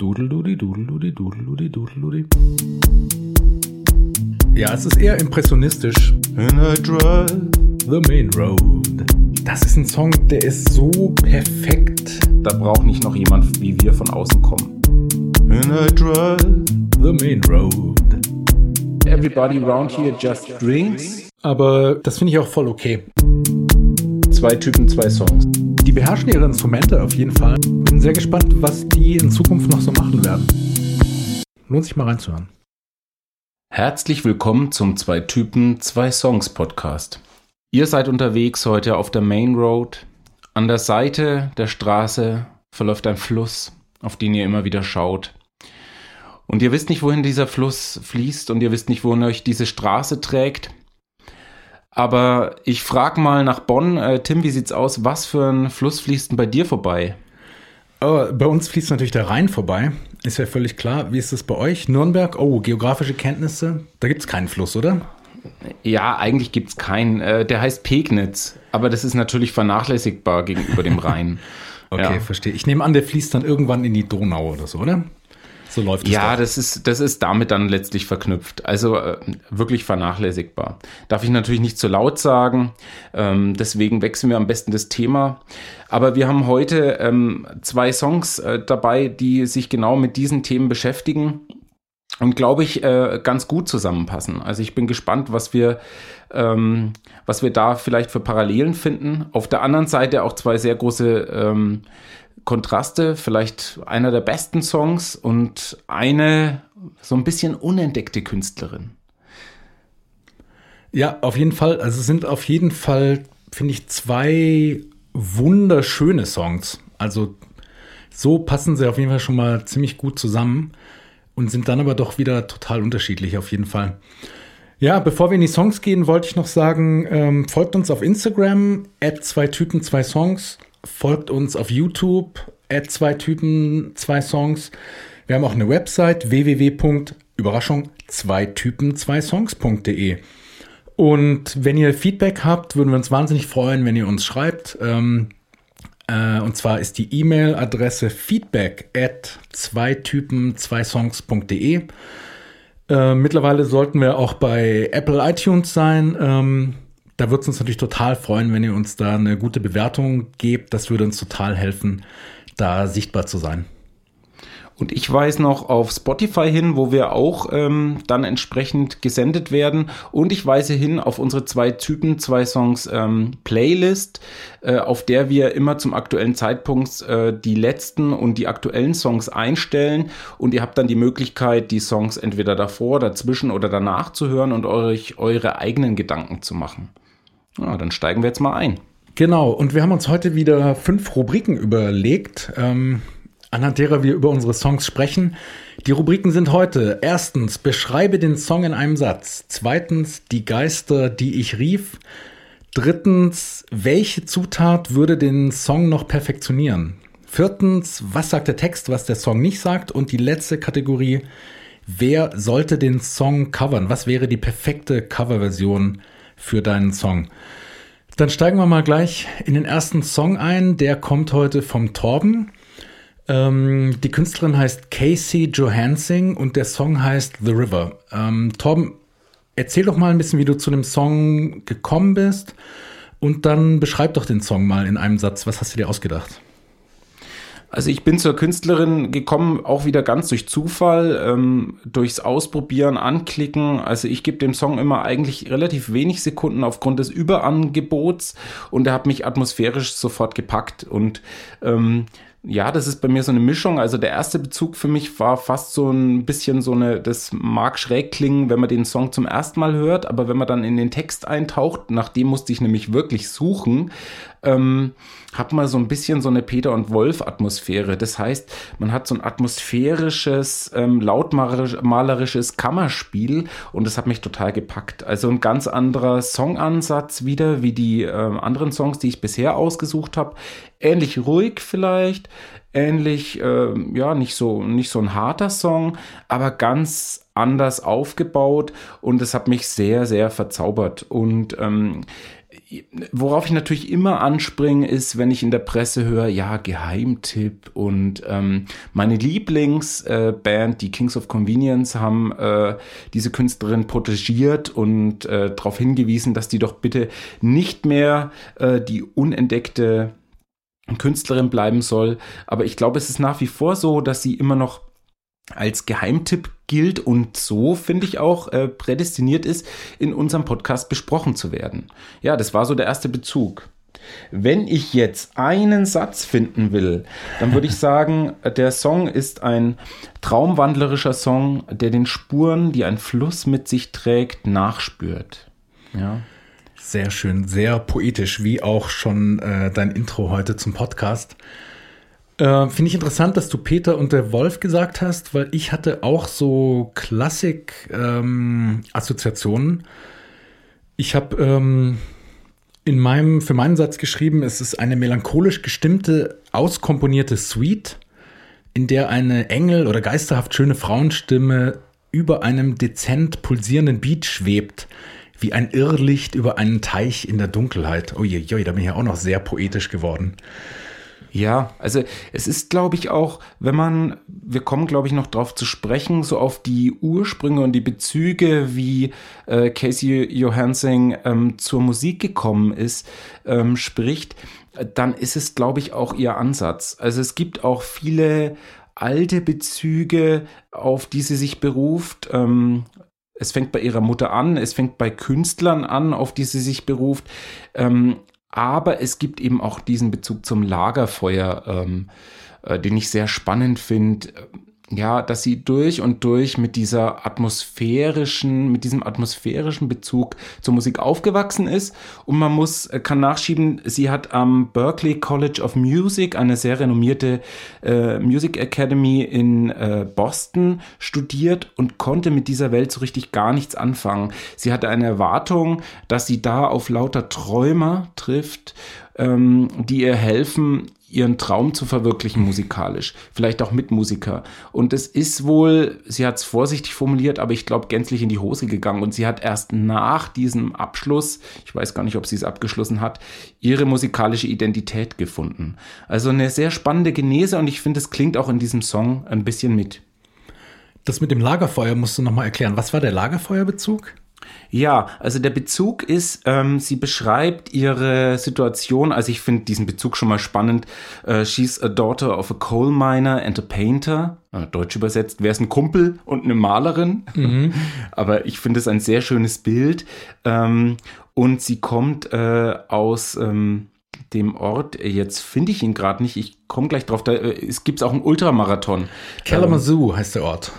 Dudeldudi, dudeldudi, dudeldudi, dudeldudi. Ja, es ist eher impressionistisch. And I drive The Main Road. Das ist ein Song, der ist so perfekt. Da braucht nicht noch jemand wie wir von außen kommen. and I drive The Main Road. Everybody around here just drinks. Aber das finde ich auch voll okay. Zwei Typen, zwei Songs. Die beherrschen ihre Instrumente auf jeden Fall. Bin sehr gespannt, was die in Zukunft noch so machen werden. Lohnt sich mal reinzuhören. Herzlich willkommen zum Zwei Typen, zwei Songs Podcast. Ihr seid unterwegs heute auf der Main Road. An der Seite der Straße verläuft ein Fluss, auf den ihr immer wieder schaut. Und ihr wisst nicht, wohin dieser Fluss fließt und ihr wisst nicht, wohin euch diese Straße trägt. Aber ich frage mal nach Bonn, äh, Tim, wie sieht's aus? Was für ein Fluss fließt denn bei dir vorbei? Oh, bei uns fließt natürlich der Rhein vorbei. Ist ja völlig klar. Wie ist das bei euch? Nürnberg? Oh, geografische Kenntnisse. Da gibt es keinen Fluss, oder? Ja, eigentlich gibt's keinen. Äh, der heißt Pegnitz, aber das ist natürlich vernachlässigbar gegenüber dem Rhein. Okay, Ja. verstehe. Ich nehme an, der fließt dann irgendwann in die Donau oder so, oder? So läuft es. Ja, doch. das ist, das ist damit dann letztlich verknüpft. Also äh, wirklich vernachlässigbar. Darf ich natürlich nicht zu laut sagen. Ähm, deswegen wechseln wir am besten das Thema. Aber wir haben heute ähm, zwei Songs äh, dabei, die sich genau mit diesen Themen beschäftigen und glaube ich äh, ganz gut zusammenpassen. Also ich bin gespannt, was wir, ähm, was wir da vielleicht für Parallelen finden. Auf der anderen Seite auch zwei sehr große ähm, Kontraste, vielleicht einer der besten Songs und eine so ein bisschen unentdeckte Künstlerin. Ja, auf jeden Fall. Also es sind auf jeden Fall, finde ich, zwei wunderschöne Songs. Also so passen sie auf jeden Fall schon mal ziemlich gut zusammen und sind dann aber doch wieder total unterschiedlich auf jeden Fall. Ja, bevor wir in die Songs gehen, wollte ich noch sagen, ähm, folgt uns auf Instagram, at zwei Typen, zwei Songs. Folgt uns auf YouTube, at zwei Typen, zwei Songs. Wir haben auch eine Website, www. Überraschung, zwei Typen, zwei Songs.de. Und wenn ihr Feedback habt, würden wir uns wahnsinnig freuen, wenn ihr uns schreibt. Ähm, äh, und zwar ist die E-Mail-Adresse feedback at zwei Typen, zwei Songs.de. Äh, mittlerweile sollten wir auch bei Apple iTunes sein. Ähm, da würde es uns natürlich total freuen, wenn ihr uns da eine gute Bewertung gebt. Das würde uns total helfen, da sichtbar zu sein. Und ich weise noch auf Spotify hin, wo wir auch ähm, dann entsprechend gesendet werden. Und ich weise hin auf unsere zwei Typen, zwei Songs ähm, Playlist, äh, auf der wir immer zum aktuellen Zeitpunkt äh, die letzten und die aktuellen Songs einstellen. Und ihr habt dann die Möglichkeit, die Songs entweder davor, dazwischen oder danach zu hören und euch eure eigenen Gedanken zu machen. Ja, dann steigen wir jetzt mal ein. Genau, und wir haben uns heute wieder fünf Rubriken überlegt, ähm, anhand derer wir über unsere Songs sprechen. Die Rubriken sind heute erstens, beschreibe den Song in einem Satz. Zweitens, die Geister, die ich rief. Drittens, welche Zutat würde den Song noch perfektionieren? Viertens, was sagt der Text, was der Song nicht sagt? Und die letzte Kategorie, wer sollte den Song covern? Was wäre die perfekte Coverversion für deinen Song? Dann steigen wir mal gleich in den ersten Song ein. Der kommt heute vom Torben. Ähm, die Künstlerin heißt Casey Johansing und der Song heißt The River. Ähm, Torben, erzähl doch mal ein bisschen, wie du zu dem Song gekommen bist und dann beschreib doch den Song mal in einem Satz. Was hast du dir ausgedacht? Also ich bin zur Künstlerin gekommen, auch wieder ganz durch Zufall, ähm, durchs Ausprobieren, Anklicken. Also ich gebe dem Song immer eigentlich relativ wenig Sekunden aufgrund des Überangebots und er hat mich atmosphärisch sofort gepackt. Und ähm, ja, das ist bei mir so eine Mischung. Also der erste Bezug für mich war fast so ein bisschen so eine, das mag schräg klingen, wenn man den Song zum ersten Mal hört, aber wenn man dann in den Text eintaucht, nach dem musste ich nämlich wirklich suchen, ähm, hat man so ein bisschen so eine Peter und Wolf Atmosphäre. Das heißt, man hat so ein atmosphärisches, ähm, lautmalerisches Kammerspiel und das hat mich total gepackt. Also ein ganz anderer Songansatz wieder, wie die ähm, anderen Songs, die ich bisher ausgesucht habe. Ähnlich ruhig vielleicht, ähnlich, äh, ja, nicht so, nicht so ein harter Song, aber ganz anders aufgebaut und es hat mich sehr, sehr verzaubert. Und ähm, worauf ich natürlich immer anspringe, ist, wenn ich in der Presse höre, ja, Geheimtipp und ähm, meine Lieblingsband, äh, die Kings of Convenience, haben äh, diese Künstlerin protegiert und äh, darauf hingewiesen, dass die doch bitte nicht mehr äh, die unentdeckte Künstlerin bleiben soll. Aber ich glaube, es ist nach wie vor so, dass sie immer noch als Geheimtipp gilt und so, finde ich auch, äh, prädestiniert ist, in unserem Podcast besprochen zu werden. Ja, das war so der erste Bezug. Wenn ich jetzt einen Satz finden will, dann würde ich sagen, der Song ist ein traumwandlerischer Song, der den Spuren, die ein Fluss mit sich trägt, nachspürt. Ja. Sehr schön, sehr poetisch, wie auch schon äh, dein Intro heute zum Podcast. Äh, Finde ich interessant, dass du Peter und der Wolf gesagt hast, weil ich hatte auch so Klassik-Assoziationen. Ähm, ich habe ähm, in meinem, für meinen Satz geschrieben, es ist eine melancholisch gestimmte, auskomponierte Suite, in der eine Engel- oder geisterhaft schöne Frauenstimme über einem dezent pulsierenden Beat schwebt, wie ein Irrlicht über einen Teich in der Dunkelheit. Uiuiui, da bin ich ja auch noch sehr poetisch geworden. Ja, also es ist, glaube ich, auch, wenn man, wir kommen, glaube ich, noch drauf zu sprechen, so auf die Ursprünge und die Bezüge, wie äh, Casey Johansson ähm, zur Musik gekommen ist, ähm, spricht, dann ist es, glaube ich, auch ihr Ansatz. Also es gibt auch viele alte Bezüge, auf die sie sich beruft. Ähm, es fängt bei ihrer Mutter an, es fängt bei Künstlern an, auf die sie sich beruft. Ähm, aber es gibt eben auch diesen Bezug zum Lagerfeuer, ähm, äh, den ich sehr spannend finde ja, dass sie durch und durch mit dieser atmosphärischen, mit diesem atmosphärischen Bezug zur Musik aufgewachsen ist. Und man muss, äh, kann nachschieben, sie hat am Berklee College of Music, eine sehr renommierte äh, Music Academy in äh, Boston, studiert und konnte mit dieser Welt so richtig gar nichts anfangen. Sie hatte eine Erwartung, dass sie da auf lauter Träumer trifft, ähm, die ihr helfen, ihren Traum zu verwirklichen musikalisch, vielleicht auch mit Musiker. Und es ist wohl, sie hat es vorsichtig formuliert, aber ich glaube gänzlich in die Hose gegangen. Und sie hat erst nach diesem Abschluss, ich weiß gar nicht, ob sie es abgeschlossen hat, ihre musikalische Identität gefunden. Also eine sehr spannende Genese und ich finde, es klingt auch in diesem Song ein bisschen mit. Das mit dem Lagerfeuer musst du nochmal erklären. Was war der Lagerfeuerbezug? Ja, also der Bezug ist, ähm, sie beschreibt ihre Situation, also ich finde diesen Bezug schon mal spannend. Äh, she's a daughter of a coal miner and a painter. Äh, Deutsch übersetzt, wer ist ein Kumpel und eine Malerin? Mhm. Aber ich finde es ein sehr schönes Bild. Ähm, und sie kommt äh, aus ähm, dem Ort, jetzt finde ich ihn gerade nicht, ich komme gleich drauf, da äh, es gibt auch einen Ultramarathon. Kalamazoo ähm, heißt der Ort.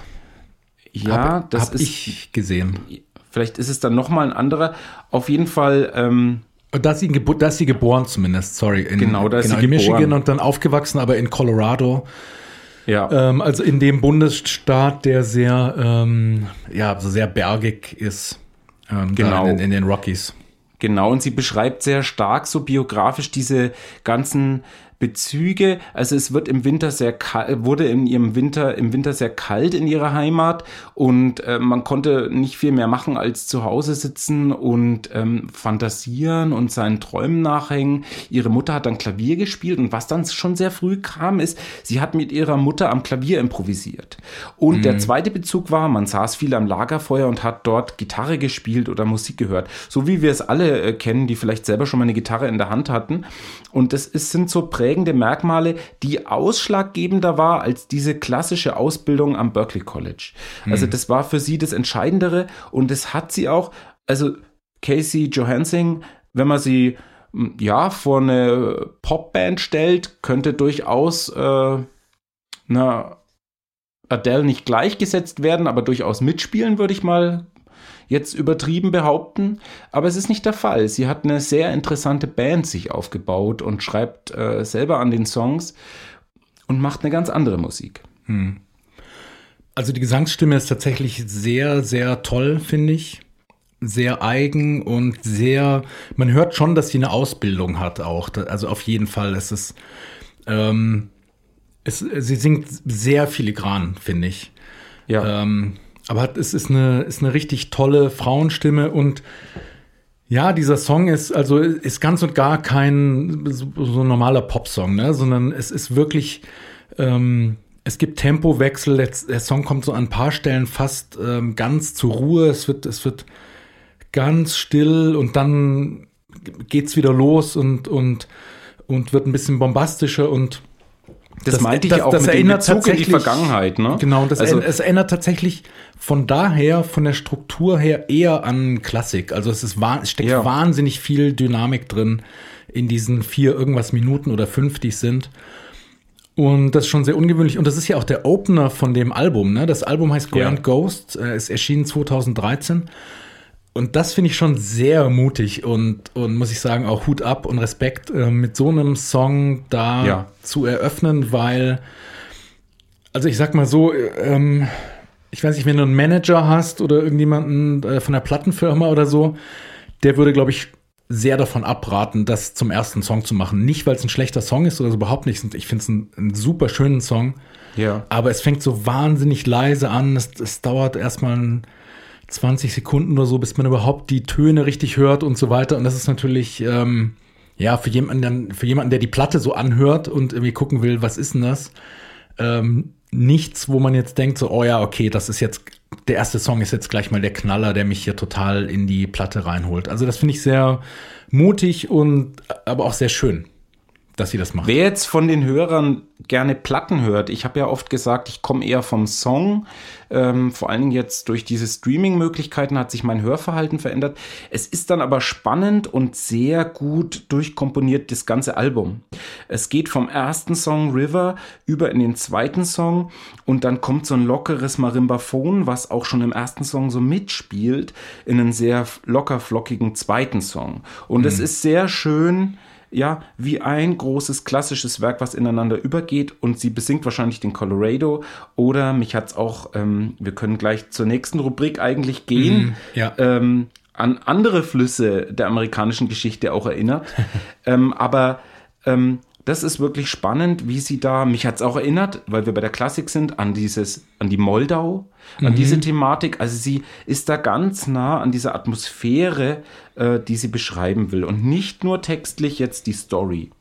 Ja, hab, das hab ist ich gesehen. Vielleicht ist es dann nochmal ein anderer. Auf jeden Fall. Ähm, da ist, sie da ist sie geboren zumindest, sorry. In, genau, da ist genau, sie in geboren. Michigan und dann aufgewachsen, aber in Colorado. Ja. Ähm, also in dem Bundesstaat, der sehr, ähm, ja, so sehr bergig ist. Ähm, genau. In, in, den Rockies. Genau, und sie beschreibt sehr stark so biografisch diese ganzen Bezüge. Also es wird im Winter sehr kalt, wurde in ihrem Winter, im Winter sehr kalt in ihrer Heimat und äh, man konnte nicht viel mehr machen als zu Hause sitzen und ähm, fantasieren und seinen Träumen nachhängen. Ihre Mutter hat dann Klavier gespielt und was dann schon sehr früh kam, ist, sie hat mit ihrer Mutter am Klavier improvisiert. Und mhm. der zweite Bezug war, man saß viel am Lagerfeuer und hat dort Gitarre gespielt oder Musik gehört. So wie wir es alle äh, kennen, die vielleicht selber schon mal eine Gitarre in der Hand hatten. Und das ist, sind so Prä prägende Merkmale, die ausschlaggebender war als diese klassische Ausbildung am Berkeley College. Also mhm. das war für sie das Entscheidendere und das hat sie auch, also Casey Johansson, wenn man sie ja vor eine Popband stellt, könnte durchaus äh, na, Adele nicht gleichgesetzt werden, aber durchaus mitspielen, würde ich mal jetzt übertrieben behaupten, aber es ist nicht der Fall. Sie hat eine sehr interessante Band sich aufgebaut und schreibt äh, selber an den Songs und macht eine ganz andere Musik. Hm. Also die Gesangsstimme ist tatsächlich sehr, sehr toll, finde ich. Sehr eigen und sehr, man hört schon, dass sie eine Ausbildung hat auch. Also auf jeden Fall ist es, ähm, es sie singt sehr filigran, finde ich. Ja. Ähm, aber es ist eine, ist eine richtig tolle Frauenstimme und Ja, dieser Song ist also ist ganz und gar kein so, so normaler Popsong, ne? sondern es ist wirklich, ähm, es gibt Tempowechsel. Der, der Song kommt so an ein paar Stellen fast ähm, ganz zur Ruhe. Es wird, es wird ganz still und dann geht's wieder los und und und wird ein bisschen bombastischer und Das, meinte ich auch das mit dem erinnert Bezug in die Vergangenheit, ne? Genau, das also, es erinnert tatsächlich von daher, von der Struktur her eher an Klassik. Also es ist es steckt Ja. wahnsinnig viel Dynamik drin in diesen vier irgendwas Minuten oder fünf, die es sind. Und das ist schon sehr ungewöhnlich. Und das ist ja auch der Opener von dem Album. Ne? Das Album heißt Grand Ja. Ghost. Ist erschienen 2013. Und das finde ich schon sehr mutig und, und muss ich sagen, auch Hut ab und Respekt, äh, mit so einem Song da Ja. zu eröffnen, weil, also ich sag mal so, äh, ähm, ich weiß nicht, wenn du einen Manager hast oder irgendjemanden äh, von der Plattenfirma oder so, der würde, glaube ich, sehr davon abraten, das zum ersten Song zu machen. Nicht, weil es ein schlechter Song ist oder so überhaupt nicht. Ich finde es einen, einen super schönen Song. ja. Aber es fängt so wahnsinnig leise an. Es, es dauert erstmal ein 20 Sekunden oder so, bis man überhaupt die Töne richtig hört und so weiter. Und das ist natürlich, ähm, ja, für jemanden, für jemanden, der die Platte so anhört und irgendwie gucken will, was ist denn das? Ähm, nichts, wo man jetzt denkt, so, oh ja, okay, das ist jetzt, der erste Song ist jetzt gleich mal der Knaller, der mich hier total in die Platte reinholt. Also das finde ich sehr mutig und aber auch sehr schön, dass sie das machen. Wer jetzt von den Hörern gerne Platten hört, ich habe ja oft gesagt, ich komme eher vom Song. Ähm, vor allen Dingen jetzt durch diese Streaming-Möglichkeiten hat sich mein Hörverhalten verändert. Es ist dann aber spannend und sehr gut durchkomponiert, das ganze Album. Es geht vom ersten Song River über in den zweiten Song und dann kommt so ein lockeres Marimbaphon, was auch schon im ersten Song so mitspielt, in einen sehr locker flockigen zweiten Song. Und es ist sehr schön ja, wie ein großes klassisches Werk, was ineinander übergeht und sie besingt wahrscheinlich den Colorado oder mich hat's auch, ähm, wir können gleich zur nächsten Rubrik eigentlich gehen, Mhm, ja. ähm, an andere Flüsse der amerikanischen Geschichte auch erinnert. ähm, aber ähm, das ist wirklich spannend, wie sie da, mich hat's auch erinnert, weil wir bei der Klassik sind, an dieses, an die Moldau, an diese Thematik. Also sie ist da ganz nah an dieser Atmosphäre, äh, die sie beschreiben will und nicht nur textlich jetzt die Story.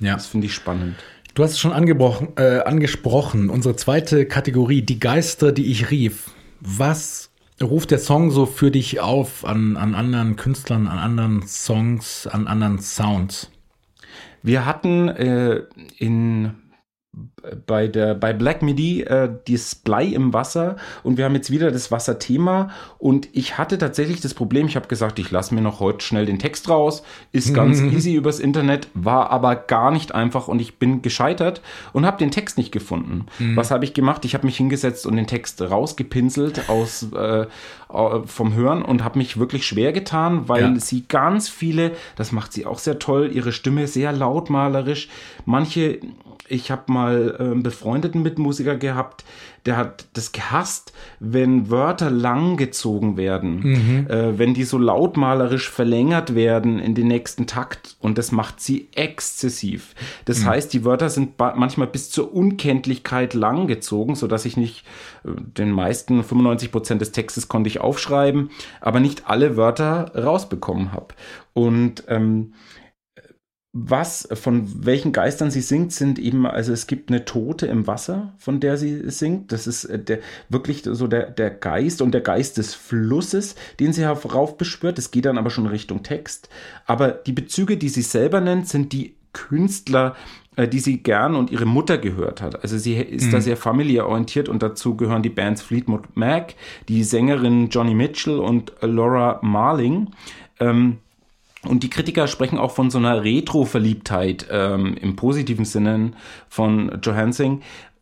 Ja. Das finde ich spannend. Du hast es schon angebrochen, äh, angesprochen, unsere zweite Kategorie, die Geister, die ich rief. Was ruft der Song so für dich auf an, an anderen Künstlern, an anderen Songs, an anderen Sounds? Wir hatten äh, in bei der bei Black Midi äh, das Blei im Wasser. Und wir haben jetzt wieder das Wasserthema. Und ich hatte tatsächlich das Problem, ich habe gesagt, ich lasse mir noch heute schnell den Text raus, ist ganz easy übers Internet, war aber gar nicht einfach. Und ich bin gescheitert und habe den Text nicht gefunden. Was habe ich gemacht? Ich habe mich hingesetzt und den Text rausgepinselt aus äh, vom Hören und habe mich wirklich schwer getan, weil Ja. sie ganz viele, das macht sie auch sehr toll, ihre Stimme sehr lautmalerisch. Manche, ich habe mal äh, einen befreundeten Mitmusiker gehabt, der hat das gehasst, wenn Wörter lang gezogen werden, äh, wenn die so lautmalerisch verlängert werden in den nächsten Takt und das macht sie exzessiv. Das heißt, die Wörter sind manchmal bis zur Unkenntlichkeit lang gezogen, so dass ich nicht äh, den meisten 95 Prozent des Textes konnte ich aufschreiben, aber nicht alle Wörter rausbekommen habe. Und ähm, was, von welchen Geistern sie singt, sind eben, also es gibt eine Tote im Wasser, von der sie singt. Das ist äh, der, wirklich so der, der Geist und der Geist des Flusses, den sie heraufbeschwört. Das geht dann aber schon Richtung Text. Aber die Bezüge, die sie selber nennt, sind die Künstler, äh, die sie gern und ihre Mutter gehört hat. Also sie ist da sehr familiär orientiert und dazu gehören die Bands Fleetwood Mac, die Sängerin Johnny Mitchell und Laura Marling. Ähm, und die Kritiker sprechen auch von so einer Retro-Verliebtheit ähm, im positiven Sinne von Johansing.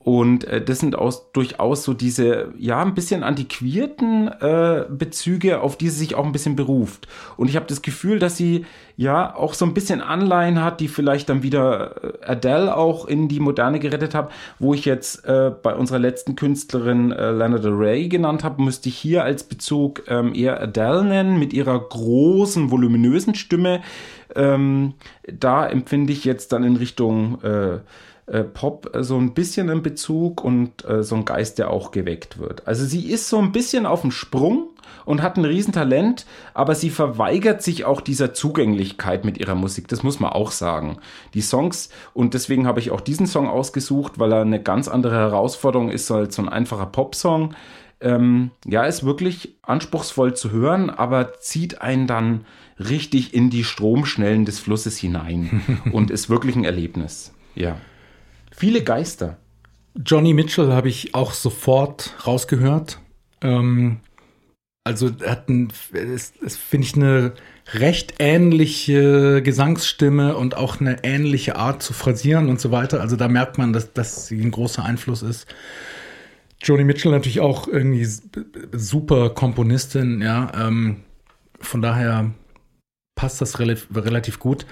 Und äh, das sind aus, durchaus so diese, ja, ein bisschen antiquierten äh, Bezüge, auf die sie sich auch ein bisschen beruft. Und ich habe das Gefühl, dass sie ja auch so ein bisschen Anleihen hat, die vielleicht dann wieder äh, Adele auch in die Moderne gerettet hat, wo ich jetzt äh, bei unserer letzten Künstlerin äh, Lana Del genannt habe, müsste ich hier als Bezug ähm, eher Adele nennen, mit ihrer großen, voluminösen Stimme. Ähm, da empfinde ich jetzt dann in Richtung äh, äh, Pop äh, so ein bisschen in Bezug und äh, so ein Geist, der auch geweckt wird. Also sie ist so ein bisschen auf dem Sprung und hat ein Riesentalent, aber sie verweigert sich auch dieser Zugänglichkeit mit ihrer Musik. Das muss man auch sagen. Die Songs, und deswegen habe ich auch diesen Song ausgesucht, weil er eine ganz andere Herausforderung ist als so ein einfacher Popsong. Ähm, ja, ist wirklich anspruchsvoll zu hören, aber zieht einen dann richtig in die Stromschnellen des Flusses hinein und ist wirklich ein Erlebnis. Ja. Viele Geister. Johnny Mitchell habe ich auch sofort rausgehört. Ähm, also hat ein, es, es finde ich eine recht ähnliche Gesangsstimme und auch eine ähnliche Art zu phrasieren und so weiter. Also da merkt man, dass, sie ein großer Einfluss ist. Joni Mitchell natürlich auch irgendwie super Komponistin, ja. Ähm, von daher passt das relativ, relativ gut.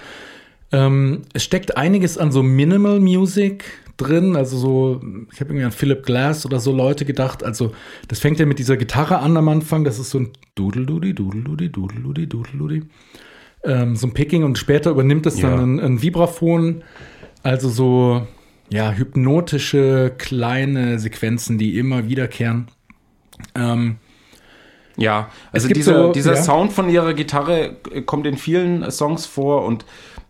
Ähm, es steckt einiges an so Minimal Music drin, also so, ich habe irgendwie an Philip Glass oder so Leute gedacht, also das fängt ja mit dieser Gitarre an am Anfang, das ist so ein Dudeldudi, Dudeldudi, Dudeldudi, Dudeldudi, ähm, so ein Picking und später übernimmt es ja. dann ein, ein Vibraphon, also so, ja, hypnotische kleine Sequenzen, die immer wiederkehren. Ähm, ja, also dieser, so, dieser ja. Sound von ihrer Gitarre kommt in vielen Songs vor und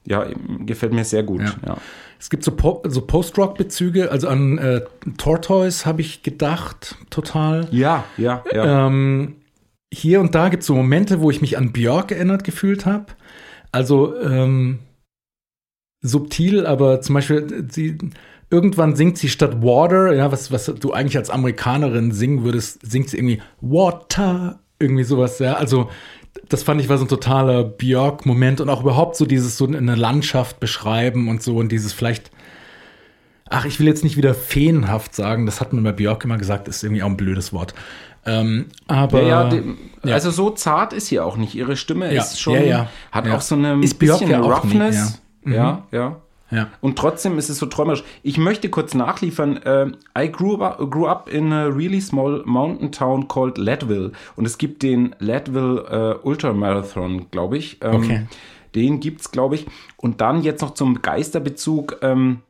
ja, gefällt mir sehr gut. Ja. ja. Es gibt so, po so Post-Rock-Bezüge, also an äh, Tortoise habe ich gedacht, total. Ja, ja, ja. Ähm, hier und da gibt es so Momente, wo ich mich an Björk erinnert gefühlt habe. Also ähm, subtil, aber zum Beispiel sie irgendwann singt sie statt Water, ja, was, was du eigentlich als Amerikanerin singen würdest, singt sie irgendwie Water, irgendwie sowas, ja. Also das fand ich war so ein totaler Björk-Moment und auch überhaupt so dieses so eine Landschaft beschreiben und so und dieses vielleicht, ach, ich will jetzt nicht wieder feenhaft sagen, das hat man bei Björk immer gesagt, ist irgendwie auch ein blödes Wort. Ähm, aber ja, ja, die, ja, also so zart ist sie auch nicht. Ihre Stimme ist schon, hat auch so eine ist bisschen Roughness. Nie, ja. Mhm. ja, ja. Und trotzdem ist es so träumerisch. Ich möchte kurz nachliefern. Äh, I grew up, grew up in a really small mountain town called Leadville. Und es gibt den Leadville äh, Ultramarathon, glaube ich. Ähm, okay. Den gibt es, glaube ich. Und dann jetzt noch zum Geisterbezug. Ähm,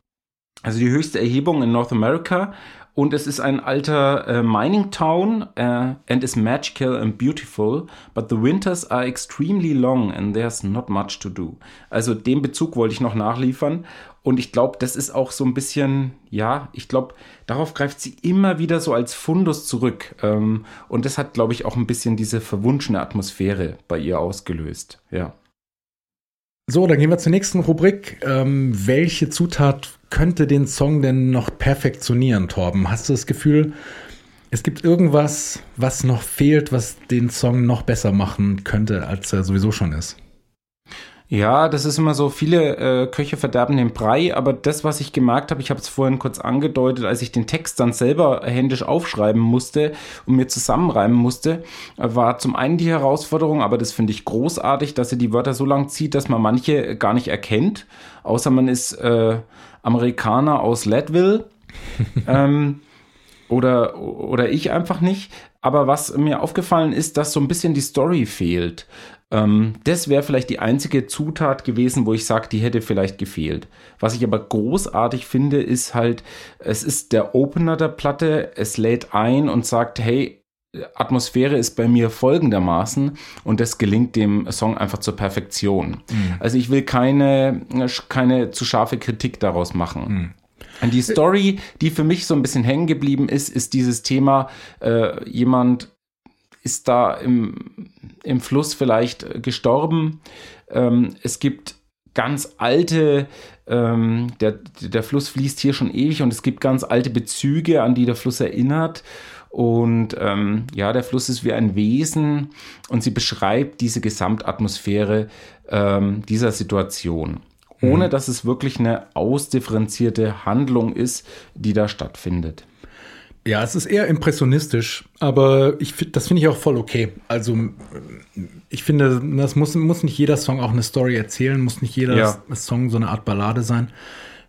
also die höchste Erhebung in North America und es ist ein alter äh, Mining Town uh, and is magical and beautiful, but the winters are extremely long and there's not much to do. Also den Bezug wollte ich noch nachliefern und ich glaube, das ist auch so ein bisschen, ja, ich glaube, darauf greift sie immer wieder so als Fundus zurück ähm, und das hat, glaube ich, auch ein bisschen diese verwunschene Atmosphäre bei ihr ausgelöst, ja. So, dann gehen wir zur nächsten Rubrik. Ähm, welche Zutat könnte den Song denn noch perfektionieren, Torben? Hast du das Gefühl, es gibt irgendwas, was noch fehlt, was den Song noch besser machen könnte, als er sowieso schon ist? Ja, das ist immer so, viele äh, Köche verderben den Brei, aber das, was ich gemerkt habe, ich habe es vorhin kurz angedeutet, als ich den Text dann selber händisch aufschreiben musste und mir zusammenreimen musste, war zum einen die Herausforderung, aber das finde ich großartig, dass er die Wörter so lang zieht, dass man manche gar nicht erkennt, außer man ist äh, Amerikaner aus Leadville. ähm, oder, oder ich einfach nicht. Aber was mir aufgefallen ist, dass so ein bisschen die Story fehlt. Ähm, das wäre vielleicht die einzige Zutat gewesen, wo ich sage, die hätte vielleicht gefehlt. Was ich aber großartig finde, ist halt, es ist der Opener der Platte, es lädt ein und sagt, hey, Atmosphäre ist bei mir folgendermaßen und das gelingt dem Song einfach zur Perfektion. Mhm. Also ich will keine, keine zu scharfe Kritik daraus machen. Mhm. Die Story, die für mich so ein bisschen hängen geblieben ist, ist dieses Thema, äh, jemand ist da im, im Fluss vielleicht gestorben. Ähm, es gibt ganz alte, ähm, der, der Fluss fließt hier schon ewig und es gibt ganz alte Bezüge, an die der Fluss erinnert. Und ähm, ja, der Fluss ist wie ein Wesen und sie beschreibt diese Gesamtatmosphäre ähm, dieser Situation, ohne mhm. dass es wirklich eine ausdifferenzierte Handlung ist, die da stattfindet. Ja, es ist eher impressionistisch, aber ich, das finde ich auch voll okay. Also ich finde, das muss, muss nicht jeder Song auch eine Story erzählen, muss nicht jeder ja. Song so eine Art Ballade sein.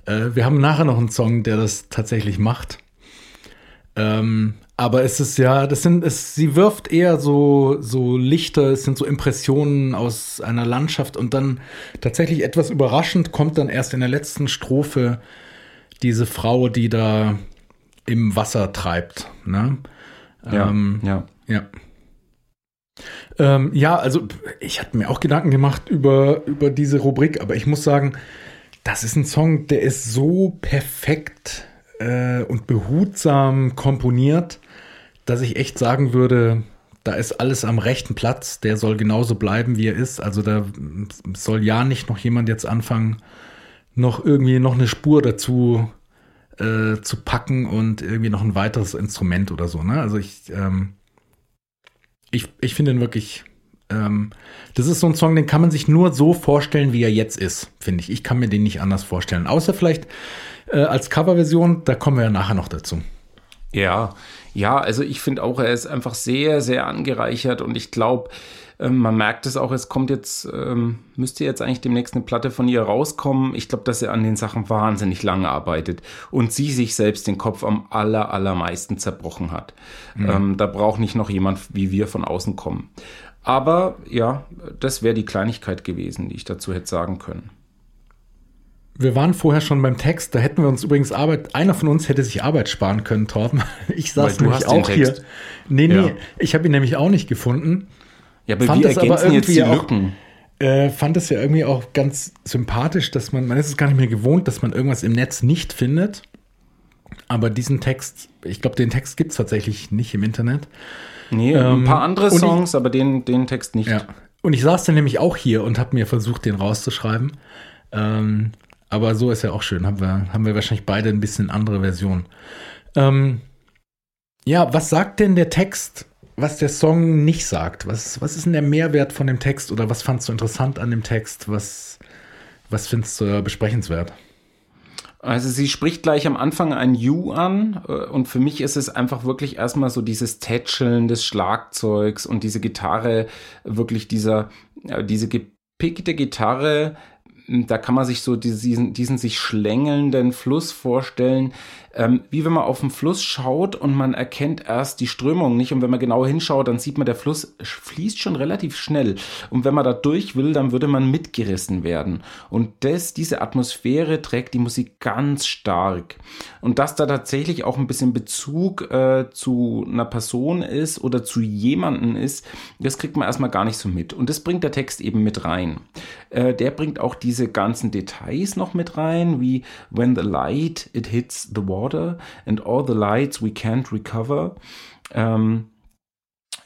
Äh, wir haben nachher noch einen Song, der das tatsächlich macht. Ähm, aber es ist ja, das sind, es, sie wirft eher so, so Lichter, es sind so Impressionen aus einer Landschaft und dann tatsächlich etwas überraschend kommt dann erst in der letzten Strophe diese Frau, die da im Wasser treibt. Ne? Ja, Ähm, ja. ja. Ähm, ja, also ich hatte mir auch Gedanken gemacht über, über diese Rubrik, aber ich muss sagen, das ist ein Song, der ist so perfekt äh, und behutsam komponiert, dass ich echt sagen würde, da ist alles am rechten Platz. Der soll genauso bleiben, wie er ist. Also da soll ja nicht noch jemand jetzt anfangen, noch irgendwie noch eine Spur dazu äh, zu packen und irgendwie noch ein weiteres Instrument oder so. Ne? Also ich, ähm, ich, ich finde ihn wirklich, ähm, das ist so ein Song, den kann man sich nur so vorstellen, wie er jetzt ist, finde ich. Ich kann mir den nicht anders vorstellen. Außer vielleicht äh, als Coverversion, da kommen wir ja nachher noch dazu. Ja, ja, also ich finde auch, er ist einfach sehr, sehr angereichert und ich glaube, ähm, man merkt es auch, es kommt jetzt, ähm, müsste jetzt eigentlich demnächst eine Platte von ihr rauskommen. Ich glaube, dass er an den Sachen wahnsinnig lange arbeitet und sie sich selbst den Kopf am aller, allermeisten zerbrochen hat. Ähm, da braucht nicht noch jemand wie wir von außen kommen. Aber ja, das wäre die Kleinigkeit gewesen, die ich dazu hätte sagen können. Wir waren vorher schon beim Text, da hätten wir uns übrigens Arbeit, einer von uns hätte sich Arbeit sparen können, Torben. Ich saß du nämlich auch hier. Nee, nee, Ja. ich habe ihn nämlich auch nicht gefunden. Ja, aber Fand wir das aber ergänzen jetzt die irgendwie auch- Lücken. Äh, fand es ja irgendwie auch ganz sympathisch, dass man, man ist es gar nicht mehr gewohnt, dass man irgendwas im Netz nicht findet. Aber diesen Text, ich glaube, den Text gibt es tatsächlich nicht im Internet. Nee, Ähm, ein paar andere und ich- Songs, aber den, den Text nicht. Ja. Und ich saß dann nämlich auch hier und habe mir versucht, den rauszuschreiben. Ähm, aber so ist ja auch schön. Haben wir, haben wir wahrscheinlich beide ein bisschen andere Version. Ähm, ja, was sagt denn der Text, was der Song nicht sagt? Was, was ist denn der Mehrwert von dem Text oder was fandst du interessant an dem Text? Was, was findest du äh, besprechenswert? Also sie spricht gleich am Anfang ein You an äh, und für mich ist es einfach wirklich erstmal so dieses Tätscheln des Schlagzeugs und diese Gitarre, wirklich dieser, ja, diese gepickte Gitarre, da kann man sich so diesen, diesen sich schlängelnden Fluss vorstellen, ähm, wie wenn man auf den Fluss schaut und man erkennt erst die Strömung nicht. Und wenn man genau hinschaut, dann sieht man, der Fluss fließt schon relativ schnell. Und wenn man da durch will, dann würde man mitgerissen werden. Und das, diese Atmosphäre trägt die Musik ganz stark. Und dass da tatsächlich auch ein bisschen Bezug äh, zu einer Person ist oder zu jemanden ist, das kriegt man erstmal gar nicht so mit. Und das bringt der Text eben mit rein. Äh, der bringt auch diese ganzen Details noch mit rein, wie when the light it hits the water and all the lights we can't recover. Ähm,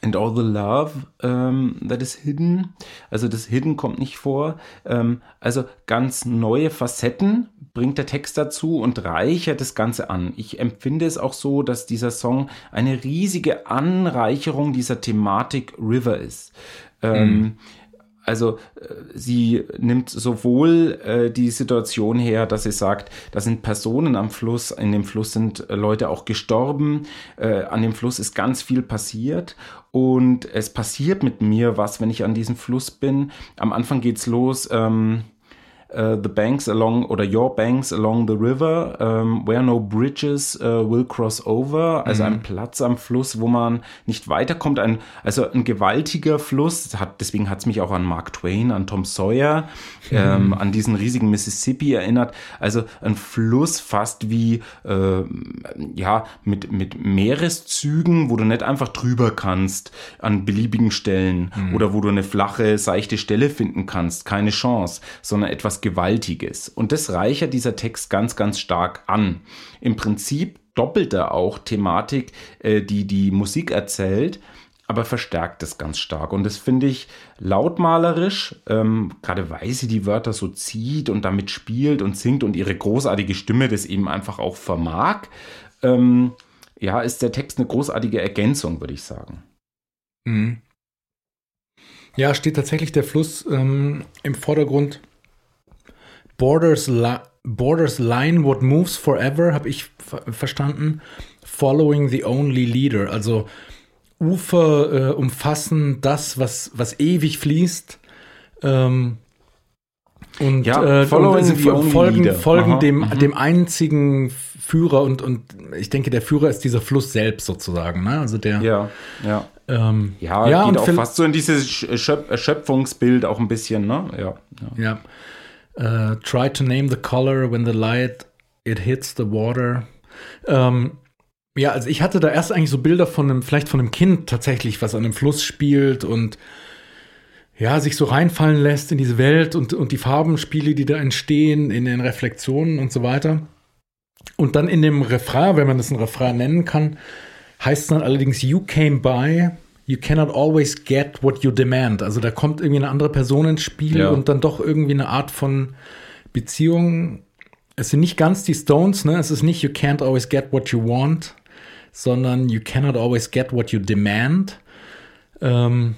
And all the love ähm, that is hidden. Also das Hidden kommt nicht vor. Ähm, also ganz neue Facetten bringt der Text dazu und reichert das Ganze an. Ich empfinde es auch so, dass dieser Song eine riesige Anreicherung dieser Thematik River ist. Ähm, also äh, sie nimmt sowohl äh, die Situation her, dass sie sagt, da sind Personen am Fluss, in dem Fluss sind äh, Leute auch gestorben, äh, an dem Fluss ist ganz viel passiert und es passiert mit mir was, wenn ich an diesem Fluss bin. Am Anfang geht's los. Ähm, uh, the banks along oder your banks along the river um, where no bridges uh, will cross over. Also ein Platz am Fluss wo man nicht weiterkommt. Ein also ein gewaltiger Fluss. Hat deswegen hat es mich auch an Mark Twain an Tom Sawyer ähm, an diesen riesigen Mississippi erinnert. Also ein Fluss fast wie äh, ja mit mit Meereszügen wo du nicht einfach drüber kannst an beliebigen Stellen oder wo du eine flache seichte Stelle finden kannst. Keine Chance sondern etwas Gewaltiges. Und das reichert dieser Text ganz, ganz stark an. Im Prinzip doppelt er auch Thematik, äh, die die Musik erzählt, aber verstärkt es ganz stark. Und das finde ich lautmalerisch, ähm, gerade weil sie die Wörter so zieht und damit spielt und singt und ihre großartige Stimme das eben einfach auch vermag, ähm, ja, ist der Text eine großartige Ergänzung, würde ich sagen. Mhm. Ja, steht tatsächlich der Fluss ähm, im Vordergrund. Borders, li borders line what moves forever, habe ich ver verstanden. Following the only leader. Also Ufer äh, umfassen das, was, was ewig fließt. Ähm, und, Ja, äh, und only folgen, folgen dem, mhm. dem einzigen Führer und, und ich denke, der Führer ist dieser Fluss selbst sozusagen. Ne? Also der. Ja, ja. Ähm, Ja, ja geht auch fast so in dieses Schöp Erschöpfungsbild auch ein bisschen, ne? Ja. ja. Ja. Uh, try to name the color when the light It hits the water. Ähm, ja, also ich hatte da erst eigentlich so Bilder von einem, vielleicht von einem Kind tatsächlich, was an einem Fluss spielt und ja, sich so reinfallen lässt in diese Welt und, und die Farbenspiele, die da entstehen, in den Reflexionen und so weiter. Und dann in dem Refrain, wenn man das ein Refrain nennen kann, heißt es dann allerdings, you came by, you cannot always get what you demand. Also da kommt irgendwie eine andere Person ins Spiel Ja. und dann doch irgendwie eine Art von Beziehung. Es sind nicht ganz die Stones, ne? Es ist nicht you can't always get what you want, sondern you cannot always get what you demand. Ähm,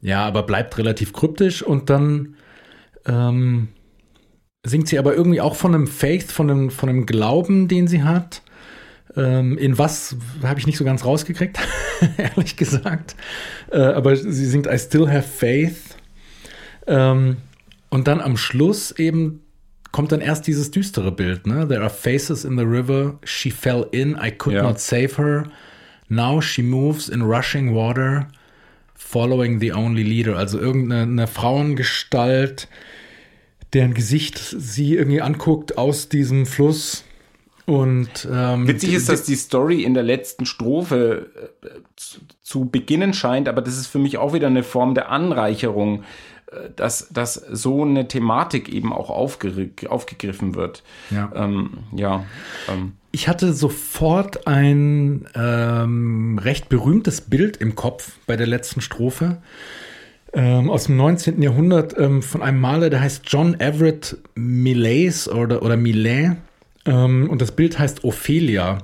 ja, aber bleibt relativ kryptisch und dann ähm, singt sie aber irgendwie auch von einem Faith, von einem, von einem Glauben, den sie hat. Ähm, in was habe ich nicht so ganz rausgekriegt, ehrlich gesagt. Äh, aber sie singt I still have faith. Ähm, und dann am Schluss eben kommt dann erst dieses düstere Bild. Ne? There are faces in the river. She fell in. I could Ja. not save her. Now she moves in rushing water, following the only leader. Also irgendeine eine Frauengestalt, deren Gesicht sie irgendwie anguckt aus diesem Fluss. Und ähm, Witzig ist, dass die Story in der letzten Strophe äh, zu, zu beginnen scheint, aber das ist für mich auch wieder eine Form der Anreicherung, äh, dass, dass so eine Thematik eben auch aufgegr- aufgegriffen wird. Ja. Ähm, ja ähm, Ich hatte sofort ein ähm, recht berühmtes Bild im Kopf bei der letzten Strophe ähm, aus dem 19. Jahrhundert ähm, von einem Maler, der heißt John Everett Millais oder, oder Millet. Ähm, und das Bild heißt Ophelia.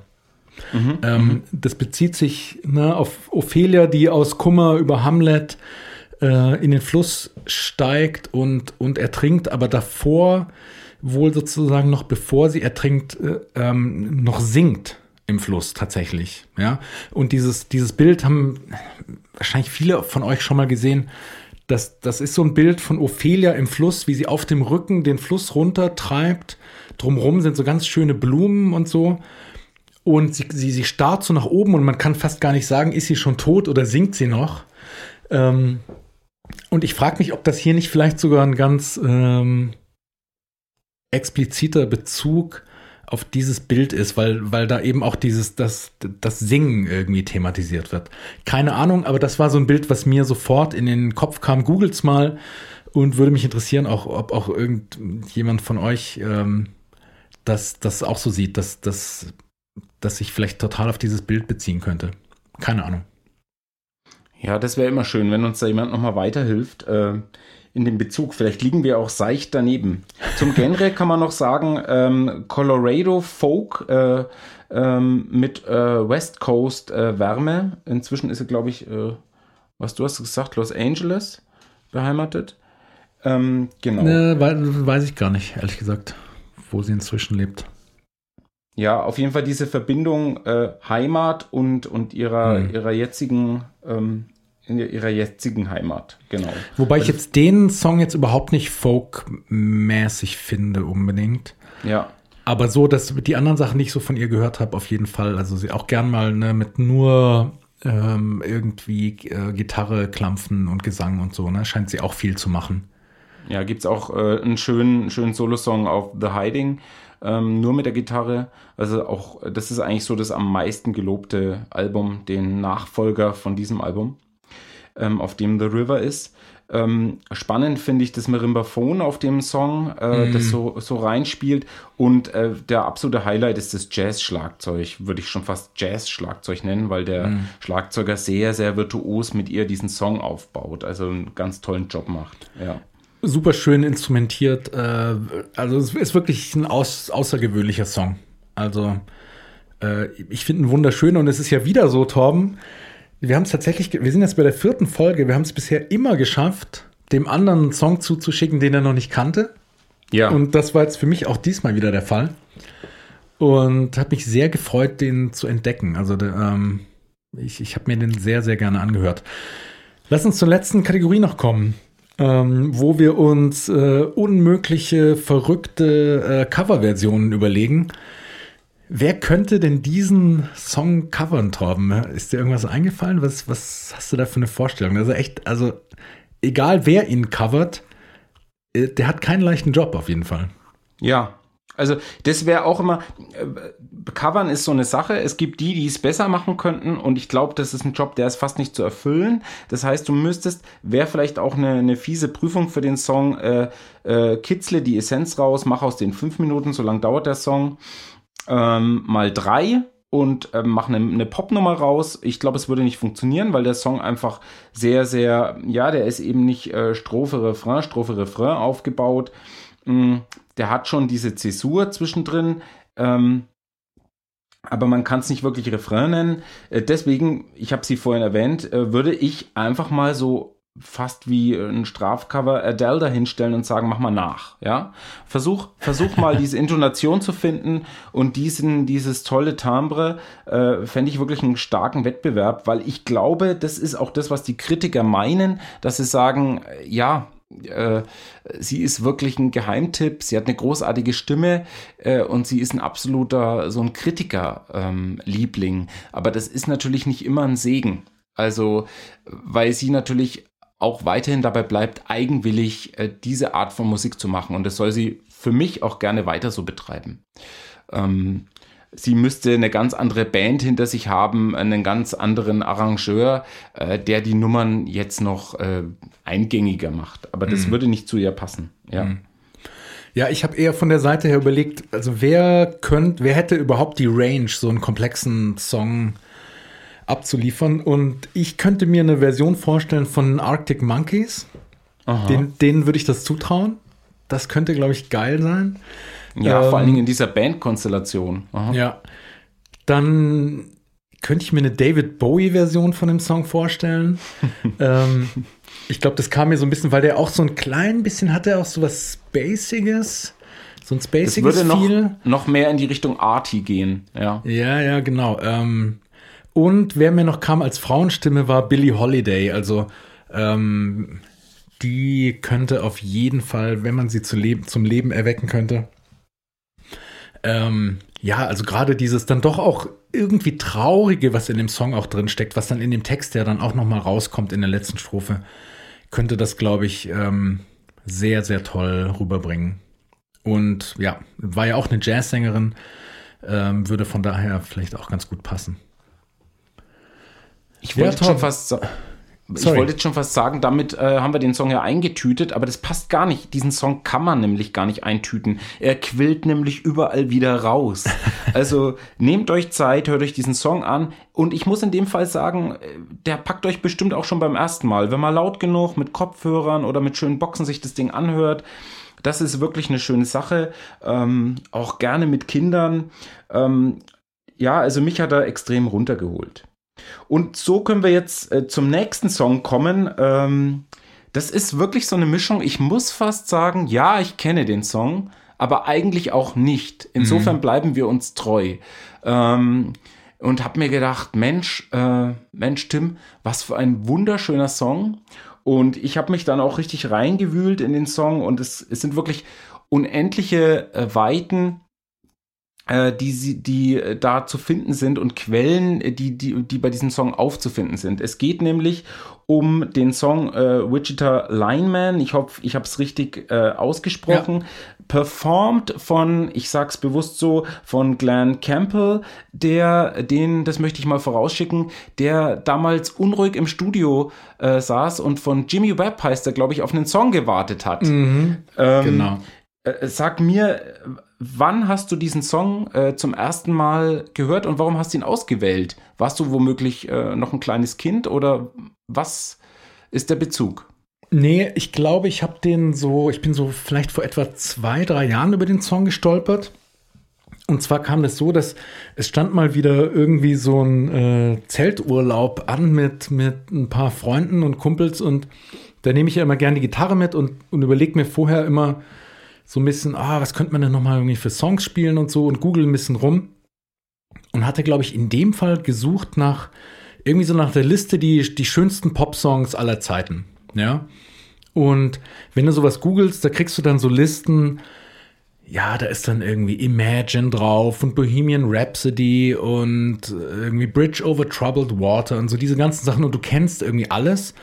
ähm, das bezieht sich ne, auf Ophelia, die aus Kummer über Hamlet äh, in den Fluss steigt und, und ertrinkt, aber davor wohl sozusagen noch bevor sie ertrinkt, äh, ähm, noch singt im Fluss tatsächlich. Ja? Und dieses, dieses Bild haben wahrscheinlich viele von euch schon mal gesehen. Das, das ist so ein Bild von Ophelia im Fluss, wie sie auf dem Rücken den Fluss runter treibt. Drumherum sind so ganz schöne Blumen und so. Und sie, sie, sie starrt so nach oben und man kann fast gar nicht sagen, ist sie schon tot oder singt sie noch. Ähm, und ich frage mich, ob das hier nicht vielleicht sogar ein ganz ähm, expliziter Bezug auf dieses Bild ist, weil, weil da eben auch dieses, das, das Singen irgendwie thematisiert wird. Keine Ahnung, aber das war so ein Bild, was mir sofort in den Kopf kam. Googelt's mal und würde mich interessieren, auch, ob auch irgendjemand von euch ähm, das, das auch so sieht, dass, dass, dass sich vielleicht total auf dieses Bild beziehen könnte. Keine Ahnung. ja, das wäre immer schön, wenn uns da jemand nochmal weiterhilft. Äh, in dem Bezug. Vielleicht liegen wir auch seicht daneben. Zum Genre kann man noch sagen, ähm, Colorado Folk äh, ähm, mit äh, West Coast äh, Wärme. Inzwischen ist sie, glaube ich, äh, was du hast gesagt, Los Angeles beheimatet. Ähm, genau. Ne, wei- weiß ich gar nicht, ehrlich gesagt, wo sie inzwischen lebt. Ja, auf jeden Fall diese Verbindung äh, Heimat und, und ihrer, Hm. ihrer jetzigen ähm, in ihrer jetzigen Heimat, genau. Wobei ich jetzt den Song jetzt überhaupt nicht folkmäßig finde unbedingt. Ja, Aber so, dass die anderen Sachen, die ich so von ihr gehört habe, auf jeden Fall. Also sie auch gern mal ne, mit nur ähm, irgendwie äh, Gitarre, Klampfen und Gesang und so, ne? Scheint sie auch viel zu machen. Ja, gibt's auch äh, einen schönen, schönen Solo-Song auf The Hiding, ähm, nur mit der Gitarre. Also auch, das ist eigentlich so das am meisten gelobte Album, den Nachfolger von diesem Album, ähm, auf dem The River ist. Ähm, spannend finde ich das Marimbaphon auf dem Song, äh, das so, so reinspielt. Und äh, der absolute Highlight ist das Jazz-Schlagzeug, würde ich schon fast Jazz-Schlagzeug nennen, weil der Schlagzeuger sehr, sehr virtuos mit ihr diesen Song aufbaut. Also einen ganz tollen Job macht. Ja. Super schön instrumentiert. Äh, also es ist wirklich ein aus, außergewöhnlicher Song. Also äh, ich finde ihn wunderschön und es ist ja wieder so, Torben. Wir haben es tatsächlich, wir sind jetzt bei der vierten Folge, wir haben es bisher immer geschafft, dem anderen einen Song zuzuschicken, den er noch nicht kannte. Ja. Und das war jetzt für mich auch diesmal wieder der Fall. Und hat mich sehr gefreut, den zu entdecken. Also ähm, ich, ich habe mir den sehr, sehr gerne angehört. Lass uns zur letzten Kategorie noch kommen, ähm, wo wir uns äh, unmögliche, verrückte äh, Coverversionen überlegen. Wer könnte denn diesen Song covern, Torben? Ist dir irgendwas eingefallen? Was, was hast du da für eine Vorstellung? Also echt, also egal wer ihn covert, äh, der hat keinen leichten Job auf jeden Fall. Ja, Also das wäre auch immer, äh, Covern ist so eine Sache. Es gibt die, die es besser machen könnten und ich glaube, das ist ein Job, der ist fast nicht zu erfüllen. Das heißt, du müsstest, wäre vielleicht auch eine, eine fiese Prüfung für den Song, äh, äh, kitzle die Essenz raus, mach aus den fünf Minuten, so lang dauert der Song, ähm, mal drei und ähm, mach eine, eine Popnummer raus. Ich glaube, es würde nicht funktionieren, weil der Song einfach sehr, sehr, ja, der ist eben nicht äh, Strophe, Refrain, Strophe, Refrain aufgebaut. Der hat schon diese Zäsur zwischendrin. Ähm, aber man kann es nicht wirklich Refrain nennen. Äh, deswegen, ich habe sie vorhin erwähnt, äh, würde ich einfach mal so fast wie ein Strafcover Adele dahinstellen und sagen, mach mal nach, ja. Versuch, versuch mal diese Intonation zu finden und diesen, dieses tolle Timbre, äh, fände ich wirklich einen starken Wettbewerb, weil ich glaube, das ist auch das, was die Kritiker meinen, dass sie sagen, äh, ja, äh, sie ist wirklich ein Geheimtipp, sie hat eine großartige Stimme äh, und sie ist ein absoluter, so ein Kritiker-Liebling. Ähm, Aber das ist natürlich nicht immer ein Segen. Also, weil sie natürlich auch weiterhin dabei bleibt, eigenwillig äh, diese Art von Musik zu machen. Und das soll sie für mich auch gerne weiter so betreiben. Ähm, sie müsste eine ganz andere Band hinter sich haben, einen ganz anderen Arrangeur, äh, der die Nummern jetzt noch äh, eingängiger macht. Aber das mhm. würde nicht zu ihr passen. Ja. Mhm. Ja, ich habe eher von der Seite her überlegt, also wer könnte, wer hätte überhaupt die Range, so einen komplexen Song abzuliefern. Und ich könnte mir eine Version vorstellen von Arctic Monkeys. Den, denen würde ich das zutrauen. Das könnte, glaube ich, geil sein. Ja, ähm, vor allen Dingen in dieser Bandkonstellation. Ja. Dann könnte ich mir eine David Bowie-Version von dem Song vorstellen. ähm, ich glaube, das kam mir so ein bisschen, weil der auch so ein klein bisschen hatte, auch so was Spaciges. So ein Spaciges das würde noch, noch mehr in die Richtung Arty gehen, ja. Ja, ja, genau. Ähm, und wer mir noch kam als Frauenstimme war Billie Holiday. Also ähm, die könnte auf jeden Fall, wenn man sie zu leben, zum Leben erwecken könnte. Ähm, ja, also gerade dieses dann doch auch irgendwie traurige, was in dem Song auch drin steckt, was dann in dem Text, der dann auch noch mal rauskommt in der letzten Strophe, könnte das, glaube ich, ähm, sehr, sehr toll rüberbringen. Und ja, war ja auch eine Jazzsängerin, ähm, würde von daher vielleicht auch ganz gut passen. Ich wollte ja, schon fast ich wollte jetzt schon fast sagen, damit äh, haben wir den Song ja eingetütet, aber das passt gar nicht. Diesen Song kann man nämlich gar nicht eintüten. Er quillt nämlich überall wieder raus. also nehmt euch Zeit, hört euch diesen Song an und ich muss in dem Fall sagen, äh, der packt euch bestimmt auch schon beim ersten Mal. Wenn man laut genug mit Kopfhörern oder mit schönen Boxen sich das Ding anhört, das ist wirklich eine schöne Sache. Ähm, auch gerne mit Kindern. Ähm, ja, also mich hat er extrem runtergeholt. Und so können wir jetzt äh, zum nächsten Song kommen. Ähm, das ist wirklich so eine Mischung. Ich muss fast sagen, ja, ich kenne den Song, aber eigentlich auch nicht. Insofern mhm. bleiben wir uns treu. Ähm, und habe mir gedacht, Mensch, äh, Mensch, Tim, was für ein wunderschöner Song. Und ich habe mich dann auch richtig reingewühlt in den Song und es, es sind wirklich unendliche äh, Weiten die, sie, die äh, da zu finden sind und Quellen, äh, die, die, die bei diesem Song aufzufinden sind. Es geht nämlich um den Song äh, Wichita Lineman. Ich hoffe, ich habe es richtig äh, ausgesprochen. Ja. Performed von, ich sag's bewusst so, von Glenn Campbell, der, den, das möchte ich mal vorausschicken, der damals unruhig im Studio äh, saß und von Jimmy Webb heißt er, glaube ich, auf einen Song gewartet hat. Mhm, ähm, genau. Sag mir, wann hast du diesen Song äh, zum ersten Mal gehört und warum hast du ihn ausgewählt? Warst du womöglich äh, noch ein kleines Kind oder was ist der Bezug? Nee, ich glaube, ich habe den so, ich bin so vielleicht vor etwa zwei, drei Jahren über den Song gestolpert. Und zwar kam das so, dass es stand mal wieder irgendwie so ein äh, Zelturlaub an mit, mit ein paar Freunden und Kumpels und da nehme ich ja immer gerne die Gitarre mit und, und überlege mir vorher immer, so ein bisschen, ah, was könnte man denn nochmal irgendwie für Songs spielen und so und google ein bisschen rum. Und hatte, glaube ich, in dem Fall gesucht nach, irgendwie so nach der Liste die, die schönsten Pop-Songs aller Zeiten. Ja. Und wenn du sowas googelst, da kriegst du dann so Listen, ja, da ist dann irgendwie Imagine drauf und Bohemian Rhapsody und irgendwie Bridge over Troubled Water und so diese ganzen Sachen und du kennst irgendwie alles.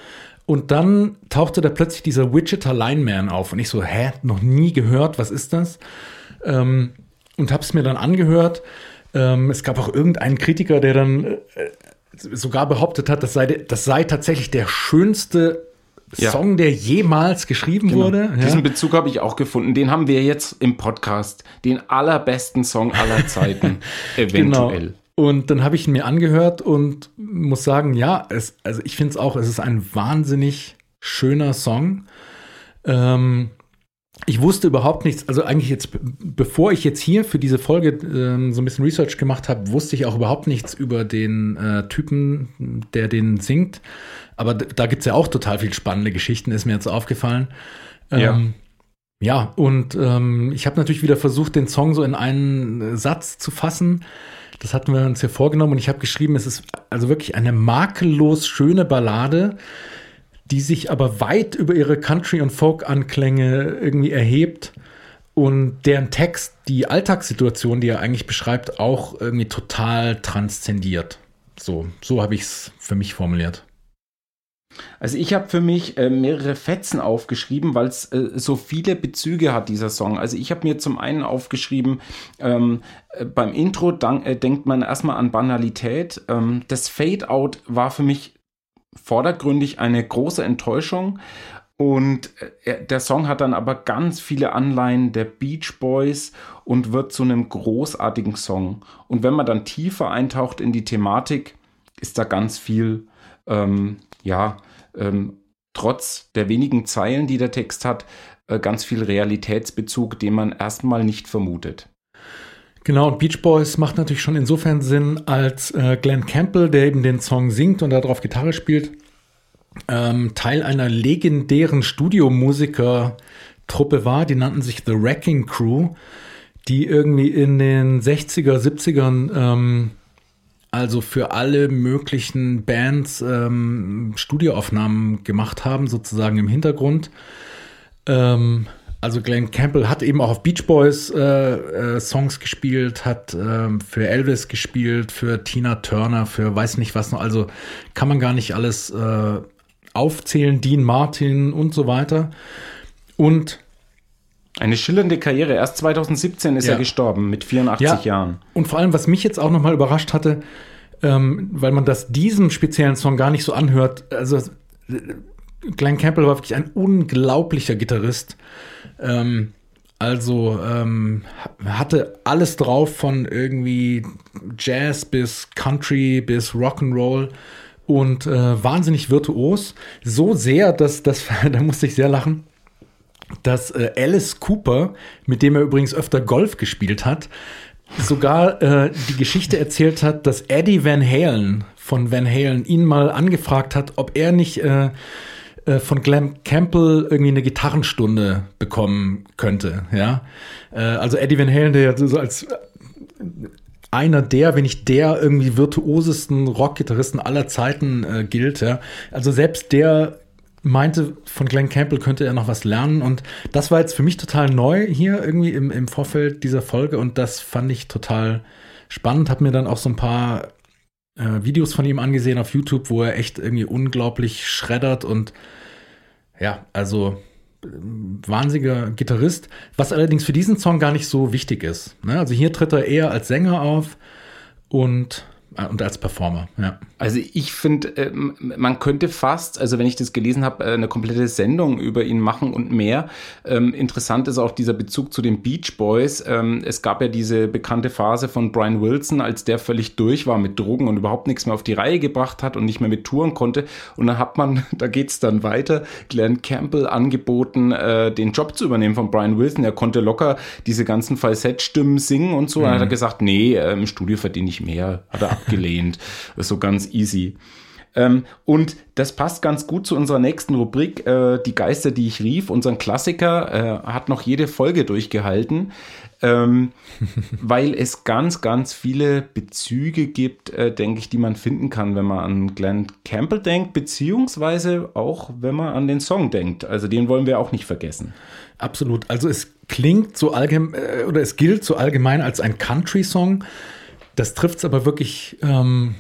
Und dann tauchte da plötzlich dieser Wichita Lineman auf und ich so, hä, noch nie gehört, was ist das? ähm, und habe es mir dann angehört. Ähm, es gab auch irgendeinen Kritiker, der dann äh, sogar behauptet hat, das sei, das sei tatsächlich der schönste Ja. Song, der jemals geschrieben wurde. Ja. Diesen Bezug habe ich auch gefunden. Den haben wir jetzt im Podcast. Den allerbesten Song aller Zeiten. eventuell. Genau. Und dann habe ich ihn mir angehört und muss sagen, ja, es, also ich finde es auch, es ist ein wahnsinnig schöner Song. Ähm, ich wusste überhaupt nichts, also eigentlich jetzt, be- bevor ich jetzt hier für diese Folge ähm, so ein bisschen Research gemacht habe, wusste ich auch überhaupt nichts über den äh, Typen, der den singt. Aber da gibt es ja auch total viel spannende Geschichten, ist mir jetzt aufgefallen. Ja. Ähm, ja, und ähm, ich habe natürlich wieder versucht, den Song so in einen Satz zu fassen. Das hatten wir uns ja vorgenommen und ich habe geschrieben, es ist also wirklich eine makellos schöne Ballade, die sich aber weit über ihre Country- und Folk-Anklänge irgendwie erhebt und deren Text die Alltagssituation, die er eigentlich beschreibt, auch irgendwie total transzendiert. So, so habe ich es für mich formuliert. Also ich habe für mich äh, mehrere Fetzen aufgeschrieben, weil es äh, so viele Bezüge hat, dieser Song. Also ich habe mir zum einen aufgeschrieben, ähm, äh, beim Intro äh, denkt man erstmal an Banalität. Ähm, das Fade-Out war für mich vordergründig eine große Enttäuschung. Und äh, der Song hat dann aber ganz viele Anleihen der Beach Boys und wird zu einem großartigen Song. Und wenn man dann tiefer eintaucht in die Thematik, ist da ganz viel, ähm, ja, ähm, trotz der wenigen Zeilen, die der Text hat, äh, ganz viel Realitätsbezug, den man erstmal nicht vermutet. Genau, und Beach Boys macht natürlich schon insofern Sinn, als äh, Glenn Campbell, der eben den Song singt und darauf Gitarre spielt, ähm, Teil einer legendären Studiomusiker-Truppe war. Die nannten sich The Wrecking Crew, die irgendwie in den 60er, 70ern ähm, also für alle möglichen Bands ähm, Studioaufnahmen gemacht haben, sozusagen im Hintergrund. Ähm, also Glenn Campbell hat eben auch auf Beach Boys äh, äh, Songs gespielt, hat ähm, für Elvis gespielt, für Tina Turner, für weiß nicht was noch. Also kann man gar nicht alles äh, aufzählen. Dean Martin und so weiter. Und Eine schillernde Karriere. Erst 2017 ist Ja. er gestorben mit 84 Ja. Jahren. Und vor allem, was mich jetzt auch nochmal überrascht hatte, ähm, weil man das diesem speziellen Song gar nicht so anhört, also Glenn Campbell war wirklich ein unglaublicher Gitarrist. Ähm, also ähm, ha- hatte alles drauf von irgendwie Jazz bis Country bis Rock'n'Roll und äh, wahnsinnig virtuos. So sehr, dass das, da musste ich sehr lachen dass äh, Alice Cooper, mit dem er übrigens öfter Golf gespielt hat, sogar äh, die Geschichte erzählt hat, dass Eddie Van Halen von Van Halen ihn mal angefragt hat, ob er nicht äh, äh, von Glenn Campbell irgendwie eine Gitarrenstunde bekommen könnte. Ja, äh, also Eddie Van Halen, der so als einer der, wenn nicht der irgendwie virtuosesten Rockgitarristen aller Zeiten äh, gilt. Ja. Also selbst der meinte, von Glenn Campbell könnte er noch was lernen. Und das war jetzt für mich total neu hier irgendwie im, im Vorfeld dieser Folge. Und das fand ich total spannend. Hab mir dann auch so ein paar äh, Videos von ihm angesehen auf YouTube, wo er echt irgendwie unglaublich schreddert und ja, also äh, wahnsinniger Gitarrist, was allerdings für diesen Song gar nicht so wichtig ist. Ne? Also hier tritt er eher als Sänger auf und, und als Performer. Ja. Also ich finde, ähm, man könnte fast, also wenn ich das gelesen habe, äh, eine komplette Sendung über ihn machen und mehr. Ähm, interessant ist auch dieser Bezug zu den Beach Boys. Ähm, es gab ja diese bekannte Phase von Brian Wilson, als der völlig durch war mit Drogen und überhaupt nichts mehr auf die Reihe gebracht hat und nicht mehr mit touren konnte. Und dann hat man, da geht's dann weiter, Glenn Campbell angeboten, äh, den Job zu übernehmen von Brian Wilson. Er konnte locker diese ganzen Falsettstimmen singen und so. Dann hat er gesagt, nee, äh, im Studio verdiene ich mehr. Hat er abgelehnt. so ganz easy. Ähm, und das passt ganz gut zu unserer nächsten Rubrik, äh, Die Geister, die ich rief. Unseren Klassiker äh, hat noch jede Folge durchgehalten, ähm, weil es ganz, ganz viele Bezüge gibt, äh, denke ich, die man finden kann, wenn man an Glenn Campbell denkt, beziehungsweise auch, wenn man an den Song denkt. Also den wollen wir auch nicht vergessen. Absolut. Also es klingt so allgemein äh, oder es gilt so allgemein als ein Country-Song. Das trifft es aber wirklich ähm,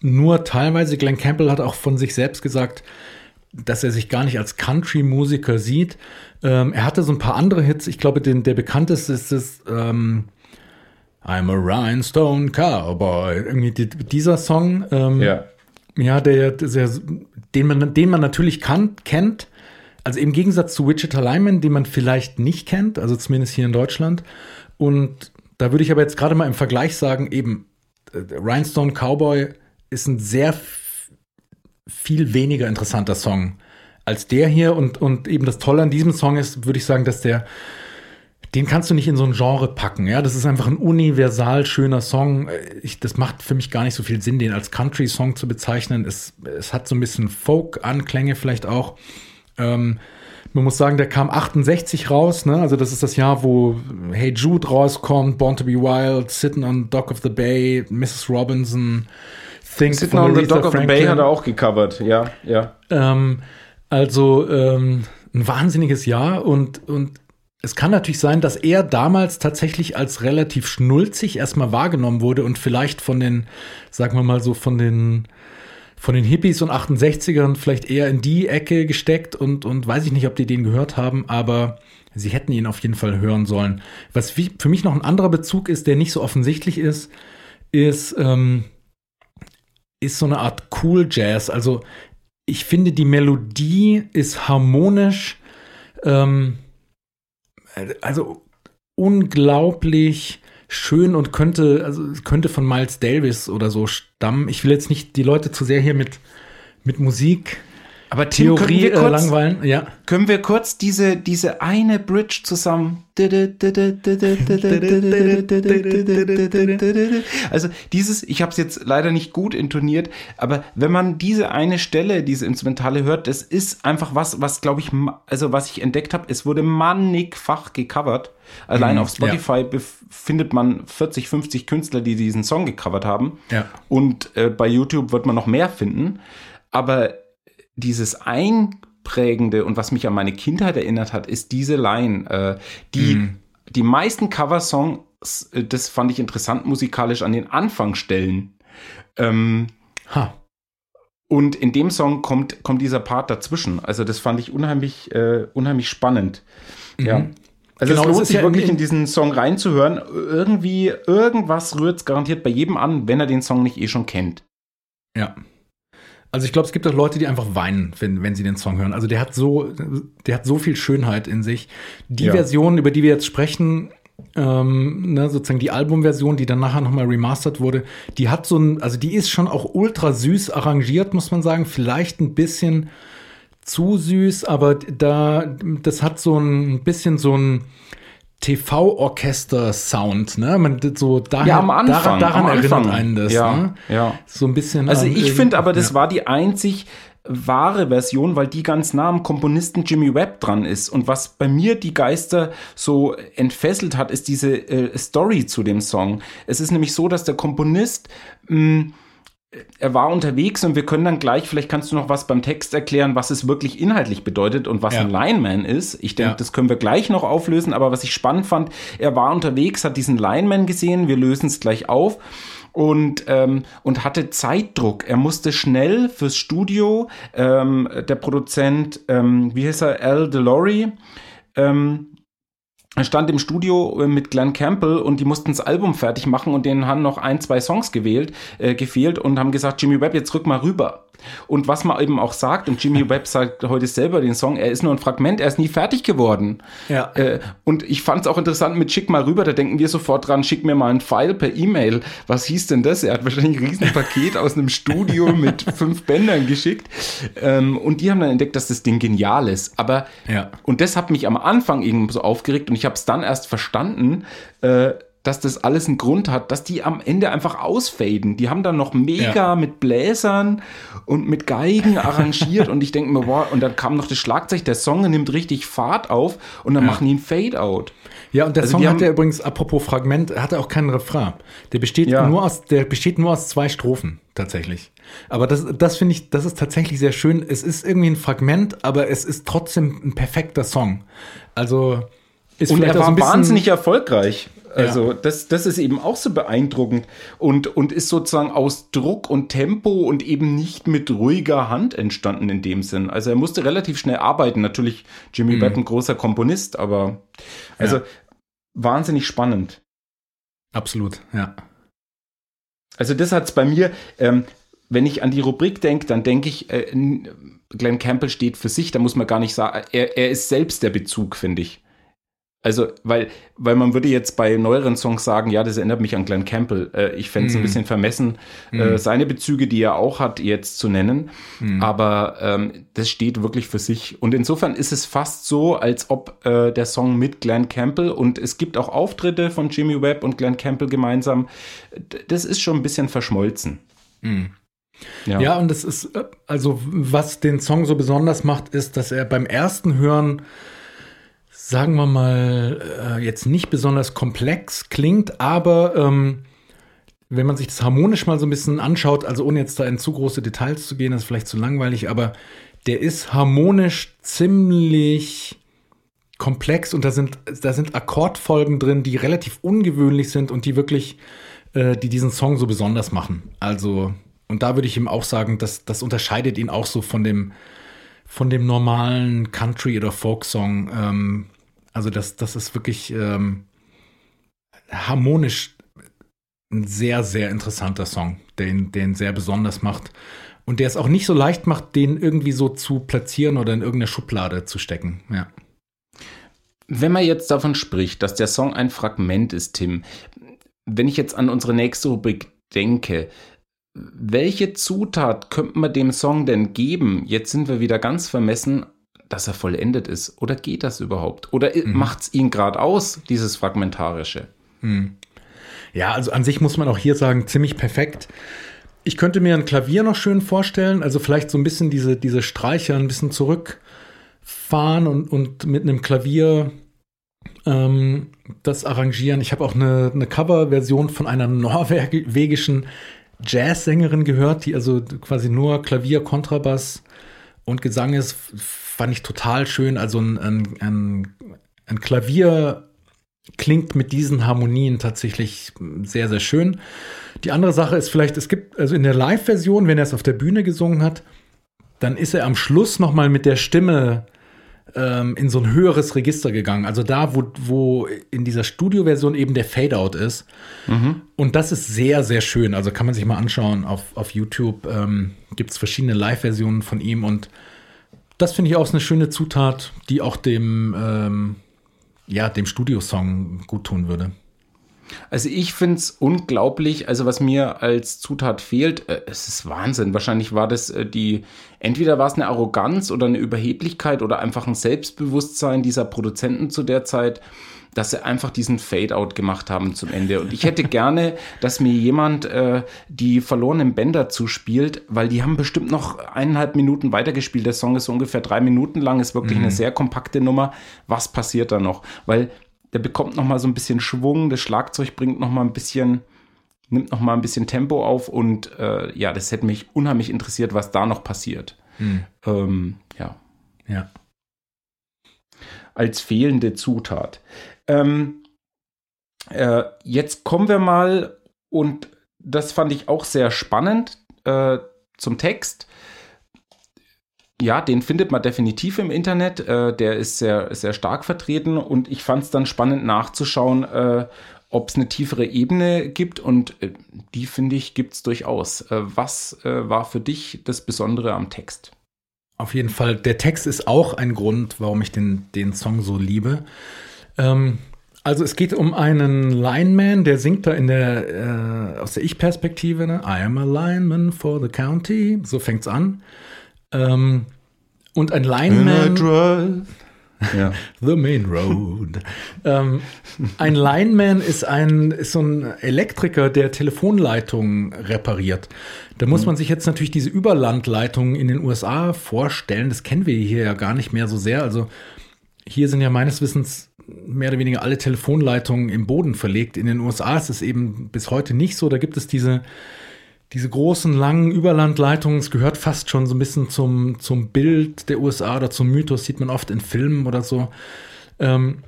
nur teilweise. Glenn Campbell hat auch von sich selbst gesagt, dass er sich gar nicht als Country-Musiker sieht. Ähm, er hatte so ein paar andere Hits. Ich glaube, den, der bekannteste ist das ähm, I'm a Rhinestone Cowboy. Irgendwie die, dieser Song. Ähm, Ja. ja, der, der, den, man, den man natürlich kann, kennt. Also im Gegensatz zu Wichita Lineman, den man vielleicht nicht kennt, also zumindest hier in Deutschland. Und da würde ich aber jetzt gerade mal im Vergleich sagen, eben äh, Rhinestone Cowboy ist ein sehr viel weniger interessanter Song als der hier. Und, und eben das Tolle an diesem Song ist, würde ich sagen, dass der, den kannst du nicht in so ein Genre packen. Ja, das ist einfach ein universal schöner Song. Ich, das macht für mich gar nicht so viel Sinn, den als Country-Song zu bezeichnen. Es, es hat so ein bisschen Folk-Anklänge vielleicht auch. Ähm, man muss sagen, der kam 68 raus, ne? Also das ist das Jahr, wo Hey Jude rauskommt, Born to be Wild, Sitting on Dock of the Bay, Mrs. Robinson, Think Sitting on the Dock of the Bay hat er auch gecovert, ja, ja. Ähm, also ähm, ein wahnsinniges Jahr und, und es kann natürlich sein, dass er damals tatsächlich als relativ schnulzig erstmal wahrgenommen wurde und vielleicht von den, sagen wir mal so, von den von den Hippies und 68ern vielleicht eher in die Ecke gesteckt und, und weiß ich nicht, ob die den gehört haben, aber sie hätten ihn auf jeden Fall hören sollen. Was für mich noch ein anderer Bezug ist, der nicht so offensichtlich ist, ist, ähm, ist so eine Art Cool Jazz. Also ich finde, die Melodie ist harmonisch, ähm, also unglaublich schön und könnte, also könnte von Miles Davis oder so stammen. Ich will jetzt nicht die Leute zu sehr hier mit, mit Musik. Aber Tim, können Theorie äh, kurz, langweilen, ja. können wir kurz diese, diese eine Bridge zusammen. Also dieses, ich habe es jetzt leider nicht gut intoniert, aber wenn man diese eine Stelle, diese Instrumentale hört, das ist einfach was, was glaube ich, also was ich entdeckt habe, es wurde mannigfach gecovert. Allein Mhm, auf Spotify bef- findet man 40, 50 Künstler, die diesen Song gecovert haben. Ja. Und äh, bei YouTube wird man noch mehr finden. Aber dieses Einprägende und was mich an meine Kindheit erinnert hat, ist diese Line. Äh, die, die meisten Coversongs, äh, das fand ich interessant musikalisch an den Anfangsstellen. Ähm, Ha. und in dem Song kommt, kommt dieser Part dazwischen. Also das fand ich unheimlich, äh, unheimlich spannend. Ja. Also Genau, es es lohnt ist sich ja wirklich in- in diesen Song reinzuhören. Irgendwie, irgendwas rührt es garantiert bei jedem an, wenn er den Song nicht eh schon kennt. Ja. Also ich glaube, es gibt auch Leute, die einfach weinen, wenn, wenn sie den Song hören. Also der hat so, der hat so viel Schönheit in sich. Die Ja. Version, über die wir jetzt sprechen, ähm, ne, sozusagen die Albumversion, die dann nachher nochmal remastert wurde, die hat so ein, also die ist schon auch ultra süß arrangiert, muss man sagen. Vielleicht ein bisschen zu süß, aber da, das hat so ein bisschen so ein TV-Orchester-Sound, ne? Man, so daher, Ja, am Anfang. daran, daran am erinnert Anfang. einen das, ja, ne? ja. So ein bisschen. Also an ich finde aber, das ja. war die einzig wahre Version, weil die ganz nah am Komponisten Jimmy Webb dran ist. Und was bei mir die Geister so entfesselt hat, ist diese äh, Story zu dem Song. Es ist nämlich so, dass der Komponist mh, er war unterwegs und wir können dann gleich, vielleicht kannst du noch was beim Text erklären, was es wirklich inhaltlich bedeutet und was Ja. ein Lineman ist. Ich denke, Ja. das können wir gleich noch auflösen, aber was ich spannend fand, er war unterwegs, hat diesen Lineman gesehen, wir lösen es gleich auf und, ähm, und hatte Zeitdruck. Er musste schnell fürs Studio, ähm, der Produzent, ähm, wie heißt er, Al DeLory, ähm, stand im Studio äh, mit Glenn Campbell und die mussten das Album fertig machen und denen haben noch ein, zwei Songs gewählt, äh, gefehlt und haben gesagt, Jimmy Webb, jetzt rück mal rüber. Und was man eben auch sagt, und Jimmy Webb sagt heute selber den Song, er ist nur ein Fragment, er ist nie fertig geworden. Ja. Äh, und ich fand es auch interessant mit Schick mal rüber, da denken wir sofort dran, schick mir mal ein File per E-Mail. Was hieß denn das? Er hat wahrscheinlich ein Riesenpaket aus einem Studio mit fünf Bändern geschickt. Ähm, und die haben dann entdeckt, dass das Ding genial ist. Aber Ja. und das hat mich am Anfang irgendwie so aufgeregt und ich habe es dann erst verstanden, äh, dass das alles einen Grund hat, dass die am Ende einfach ausfaden. Die haben dann noch mega Ja. mit Bläsern und mit Geigen arrangiert und ich denke mir, boah, und dann kam noch das Schlagzeug, der Song nimmt richtig Fahrt auf und dann machen die ein Fade-out. Ja, und der Also Song hat ja übrigens, apropos Fragment, hat er auch keinen Refrain. Der besteht, Ja. nur aus, der besteht nur aus zwei Strophen, tatsächlich. Aber das, das finde ich, das ist tatsächlich sehr schön. Es ist irgendwie ein Fragment, aber es ist trotzdem ein perfekter Song. Also ist Und vielleicht er war ein bisschen, wahnsinnig erfolgreich. Also das, das ist eben auch so beeindruckend und, und ist sozusagen aus Druck und Tempo und eben nicht mit ruhiger Hand entstanden in dem Sinn. Also er musste relativ schnell arbeiten. Natürlich Jimmy mhm. Webb ein großer Komponist, aber also ja. wahnsinnig spannend. Absolut, ja. Also das hat es bei mir, ähm, wenn ich an die Rubrik denke, dann denke ich, äh, Glenn Campbell steht für sich, da muss man gar nicht sagen, er, er ist selbst der Bezug, finde ich. Also, weil, weil man würde jetzt bei neueren Songs sagen, ja, das erinnert mich an Glenn Campbell. Äh, ich fände es mm. ein mhm. bisschen vermessen, mm. äh, seine Bezüge, die er auch hat, jetzt zu nennen. Mm. Aber ähm, das steht wirklich für sich. Und insofern ist es fast so, als ob äh, der Song mit Glenn Campbell und es gibt auch Auftritte von Jimmy Webb und Glenn Campbell gemeinsam. Das ist schon ein bisschen verschmolzen. Mhm. Ja. ja, und es ist, äh, also was den Song so besonders macht, ist, dass er beim ersten Hören sagen wir mal, äh, jetzt nicht besonders komplex klingt, aber ähm, wenn man sich das harmonisch mal so ein bisschen anschaut, also ohne jetzt da in zu große Details zu gehen, das ist vielleicht zu langweilig, aber der ist harmonisch ziemlich komplex und da sind, da sind Akkordfolgen drin, die relativ ungewöhnlich sind und die wirklich, äh, die diesen Song so besonders machen. Also, und da würde ich ihm auch sagen, dass das unterscheidet ihn auch so von dem, von dem normalen Country- oder Folk-Song. Ähm, also das, das ist wirklich ähm, harmonisch ein sehr, sehr interessanter Song, den, den sehr besonders macht. Und der es auch nicht so leicht macht, den irgendwie so zu platzieren oder in irgendeine Schublade zu stecken. Ja. Wenn man jetzt davon spricht, dass der Song ein Fragment ist, Tim, wenn ich jetzt an unsere nächste Rubrik denke, welche Zutat könnte man dem Song denn geben? Jetzt sind wir wieder ganz vermessen dass er vollendet ist? Oder geht das überhaupt? Oder mhm. macht es ihn gerade aus, dieses Fragmentarische? Mhm. Ja, also an sich muss man auch hier sagen, ziemlich perfekt. Ich könnte mir ein Klavier noch schön vorstellen, also vielleicht so ein bisschen diese, diese Streicher ein bisschen zurückfahren und, und mit einem Klavier ähm, das arrangieren. Ich habe auch eine, eine Coverversion von einer norwegischen Jazzsängerin gehört, die also quasi nur Klavier, Kontrabass und Gesang ist fand ich total schön. Also ein, ein, ein, ein Klavier klingt mit diesen Harmonien tatsächlich sehr, sehr schön. Die andere Sache ist vielleicht, es gibt, also in der Live-Version, wenn er es auf der Bühne gesungen hat, dann ist er am Schluss nochmal mit der Stimme ähm, in so ein höheres Register gegangen. Also da, wo, wo in dieser Studio-Version eben der Fade-Out ist. Mhm. Und das ist sehr, sehr schön. Also kann man sich mal anschauen auf, auf YouTube. Ähm, Gibt es verschiedene Live-Versionen von ihm und das finde ich auch eine schöne Zutat, die auch dem, ähm, ja, dem Studiosong gut tun würde. Also ich finde es unglaublich, also was mir als Zutat fehlt, äh, es ist Wahnsinn. Wahrscheinlich war das äh, die, entweder war es eine Arroganz oder eine Überheblichkeit oder einfach ein Selbstbewusstsein dieser Produzenten zu der Zeit dass sie einfach diesen Fade-out gemacht haben zum Ende. Und ich hätte gerne, dass mir jemand äh, die verlorenen Bänder zuspielt, weil die haben bestimmt noch eineinhalb Minuten weitergespielt. Der Song ist ungefähr drei Minuten lang, ist wirklich mhm. eine sehr kompakte Nummer. Was passiert da noch? Weil der bekommt noch mal so ein bisschen Schwung, das Schlagzeug bringt noch mal ein bisschen nimmt noch mal ein bisschen Tempo auf und äh, ja, das hätte mich unheimlich interessiert, was da noch passiert. Mhm. Ähm, ja. Ja. Als fehlende Zutat. Ähm, äh, jetzt kommen wir mal, und das fand ich auch sehr spannend, äh, zum Text. Ja, den findet man definitiv im Internet. Äh, der ist sehr, sehr stark vertreten und ich fand es dann spannend nachzuschauen, äh, ob es eine tiefere Ebene gibt und äh, die finde ich gibt es durchaus. Äh, was äh, war für dich das Besondere am Text? Auf jeden Fall, der Text ist auch ein Grund, warum ich den, den Song so liebe. Ähm, also es geht um einen Lineman, der singt da in der äh, aus der Ich-Perspektive. Ne? I am a lineman for the county. So fängt's an. Ähm, und ein Lineman. Ja. The Main Road. ähm, ein Lineman ist ein ist so ein Elektriker, der Telefonleitungen repariert. Da muss mhm. man sich jetzt natürlich diese Überlandleitungen in den USA vorstellen. Das kennen wir hier ja gar nicht mehr so sehr. Also hier sind ja meines Wissens mehr oder weniger alle Telefonleitungen im Boden verlegt. In den USA ist es eben bis heute nicht so. Da gibt es diese, diese großen, langen Überlandleitungen. Es gehört fast schon so ein bisschen zum, zum Bild der USA oder zum Mythos, sieht man oft in Filmen oder so. Ähm,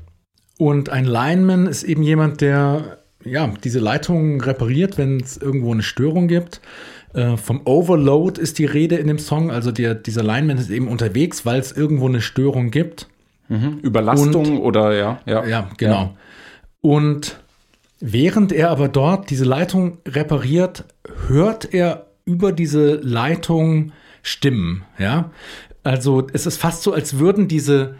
Und ein Lineman ist eben jemand, der ja, diese Leitungen repariert, wenn es irgendwo eine Störung gibt. Äh, vom Overload ist die Rede in dem Song. Also der, dieser Lineman ist eben unterwegs, weil es irgendwo eine Störung gibt. Mhm. Überlastung Und- oder ja, ja. Ja, genau. Und während er aber dort diese Leitung repariert, hört er über diese Leitung Stimmen, ja. Also es ist fast so, als würden diese,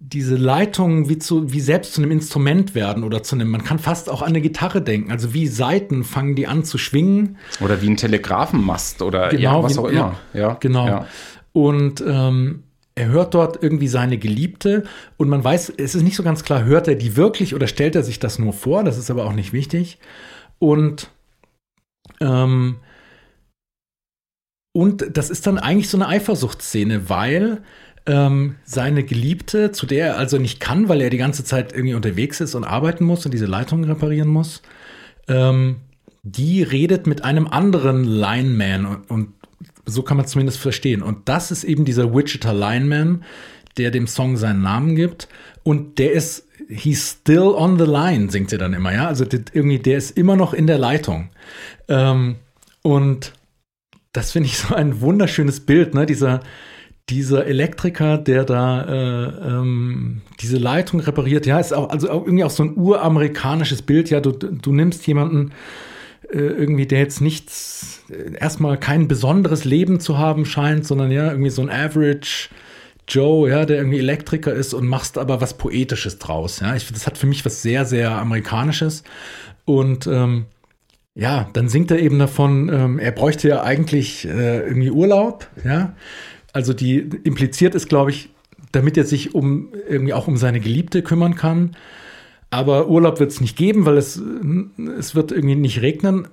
diese Leitungen wie, zu, wie selbst zu einem Instrument werden oder zu einem, man kann fast auch an eine Gitarre denken. Also wie Saiten fangen die an zu schwingen. Oder wie ein Telegrafenmast oder ja, was wie- auch immer. Ja, genau. Ja. Und ähm, er hört dort irgendwie seine Geliebte und man weiß, es ist nicht so ganz klar, hört er die wirklich oder stellt er sich das nur vor? Das ist aber auch nicht wichtig. Und ähm, und das ist dann eigentlich so eine Eifersuchtsszene, weil ähm, seine Geliebte, zu der er also nicht kann, weil er die ganze Zeit irgendwie unterwegs ist und arbeiten muss und diese Leitung reparieren muss, ähm, die redet mit einem anderen Lineman und, und so kann man es zumindest verstehen. Und das ist eben dieser Wichita Lineman, der dem Song seinen Namen gibt. Und der ist, he's still on the line, singt er dann immer, ja. Also irgendwie, der ist immer noch in der Leitung. Ähm, und das finde ich so ein wunderschönes Bild, ne? Dieser, dieser Elektriker, der da äh, ähm, diese Leitung repariert, ja, ist auch, also auch irgendwie auch so ein uramerikanisches Bild. Ja, du, du nimmst jemanden irgendwie, der jetzt nichts, äh, erstmal kein besonderes Leben zu haben scheint, sondern ja, irgendwie so ein Average Joe, ja, der irgendwie Elektriker ist und machst aber was Poetisches draus. Ja, ich, das hat für mich was sehr, sehr Amerikanisches. Und ähm, ja, dann singt er eben davon, ähm, er bräuchte ja eigentlich äh, irgendwie Urlaub, ja. Also die impliziert ist, glaube ich, damit er sich um irgendwie auch um seine Geliebte kümmern kann. Aber Urlaub wird es nicht geben, weil es, es wird irgendwie nicht regnen.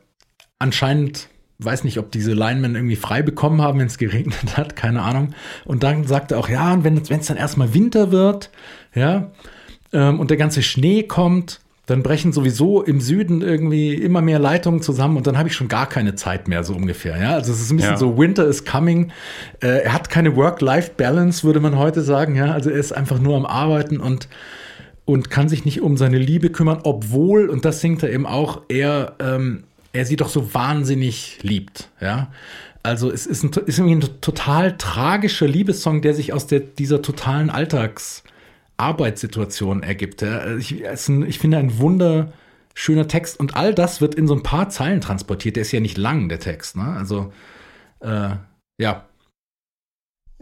Anscheinend weiß nicht, ob diese Linemen irgendwie frei bekommen haben, wenn es geregnet hat, keine Ahnung. Und dann sagt er auch, ja, und wenn es dann erstmal Winter wird, ja, ähm, und der ganze Schnee kommt, dann brechen sowieso im Süden irgendwie immer mehr Leitungen zusammen und dann habe ich schon gar keine Zeit mehr, so ungefähr. Ja, also es ist ein bisschen Ja. so Winter is coming. Äh, er hat keine Work-Life-Balance, würde man heute sagen. Ja, also er ist einfach nur am Arbeiten und und kann sich nicht um seine Liebe kümmern, obwohl und das singt er eben auch. Er ähm, er sie doch so wahnsinnig liebt. Ja, also es ist, ein, ist irgendwie ein total tragischer Liebessong, der sich aus der, dieser totalen Alltags Arbeitssituation ergibt. Ja. Ich, es ist ein, ich finde ein wunderschöner Text und all das wird in so ein paar Zeilen transportiert. Der ist ja nicht lang, der Text. Ne? Also, äh, ja.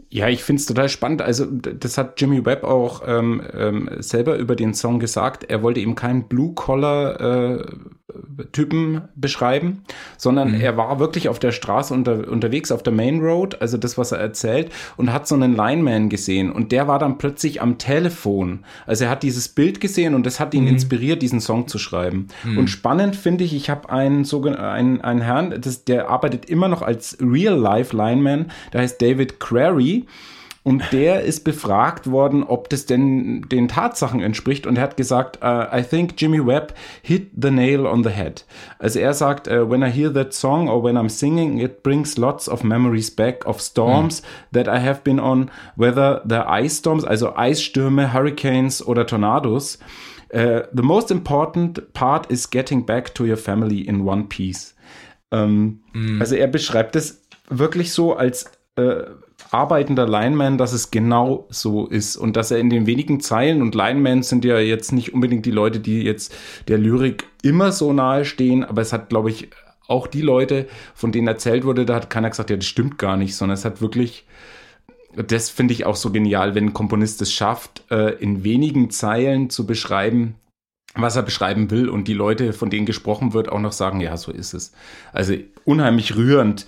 Ja, ich finde es total spannend. Also, das hat Jimmy Webb auch ähm, ähm, selber über den Song gesagt. Er wollte eben keinen Blue-Collar-Typen beschreiben, sondern er war wirklich auf der Straße unter, unterwegs, auf der Main Road, also das, was er erzählt, und hat so einen Lineman gesehen. Und der war dann plötzlich am Telefon. Also, er hat dieses Bild gesehen und das hat ihn inspiriert, diesen Song zu schreiben. Und spannend finde ich, ich habe einen, einen, einen Herrn, das, der arbeitet immer noch als Real-Life-Lineman, der heißt David Crary. Und der ist befragt worden, ob das denn den Tatsachen entspricht. Und er hat gesagt, uh, I think Jimmy Webb hit the nail on the head. Also er sagt, uh, when I hear that song or when I'm singing, it brings lots of memories back of storms that I have been on, whether they're ice storms, also Eisstürme, Hurricanes oder Tornados. Uh, the most important part is getting back to your family in one piece. Ähm, Also er beschreibt es wirklich so als äh, arbeitender Lineman, dass es genau so ist und dass er in den wenigen Zeilen und Linemans sind ja jetzt nicht unbedingt die Leute, die jetzt der Lyrik immer so nahe stehen, aber es hat, glaube ich, auch die Leute, von denen erzählt wurde, da hat keiner gesagt, ja, das stimmt gar nicht, sondern es hat wirklich das finde ich auch so genial, wenn ein Komponist es schafft, äh, in wenigen Zeilen zu beschreiben, was er beschreiben will und die Leute, von denen gesprochen wird, auch noch sagen, ja, so ist es. Also unheimlich rührend,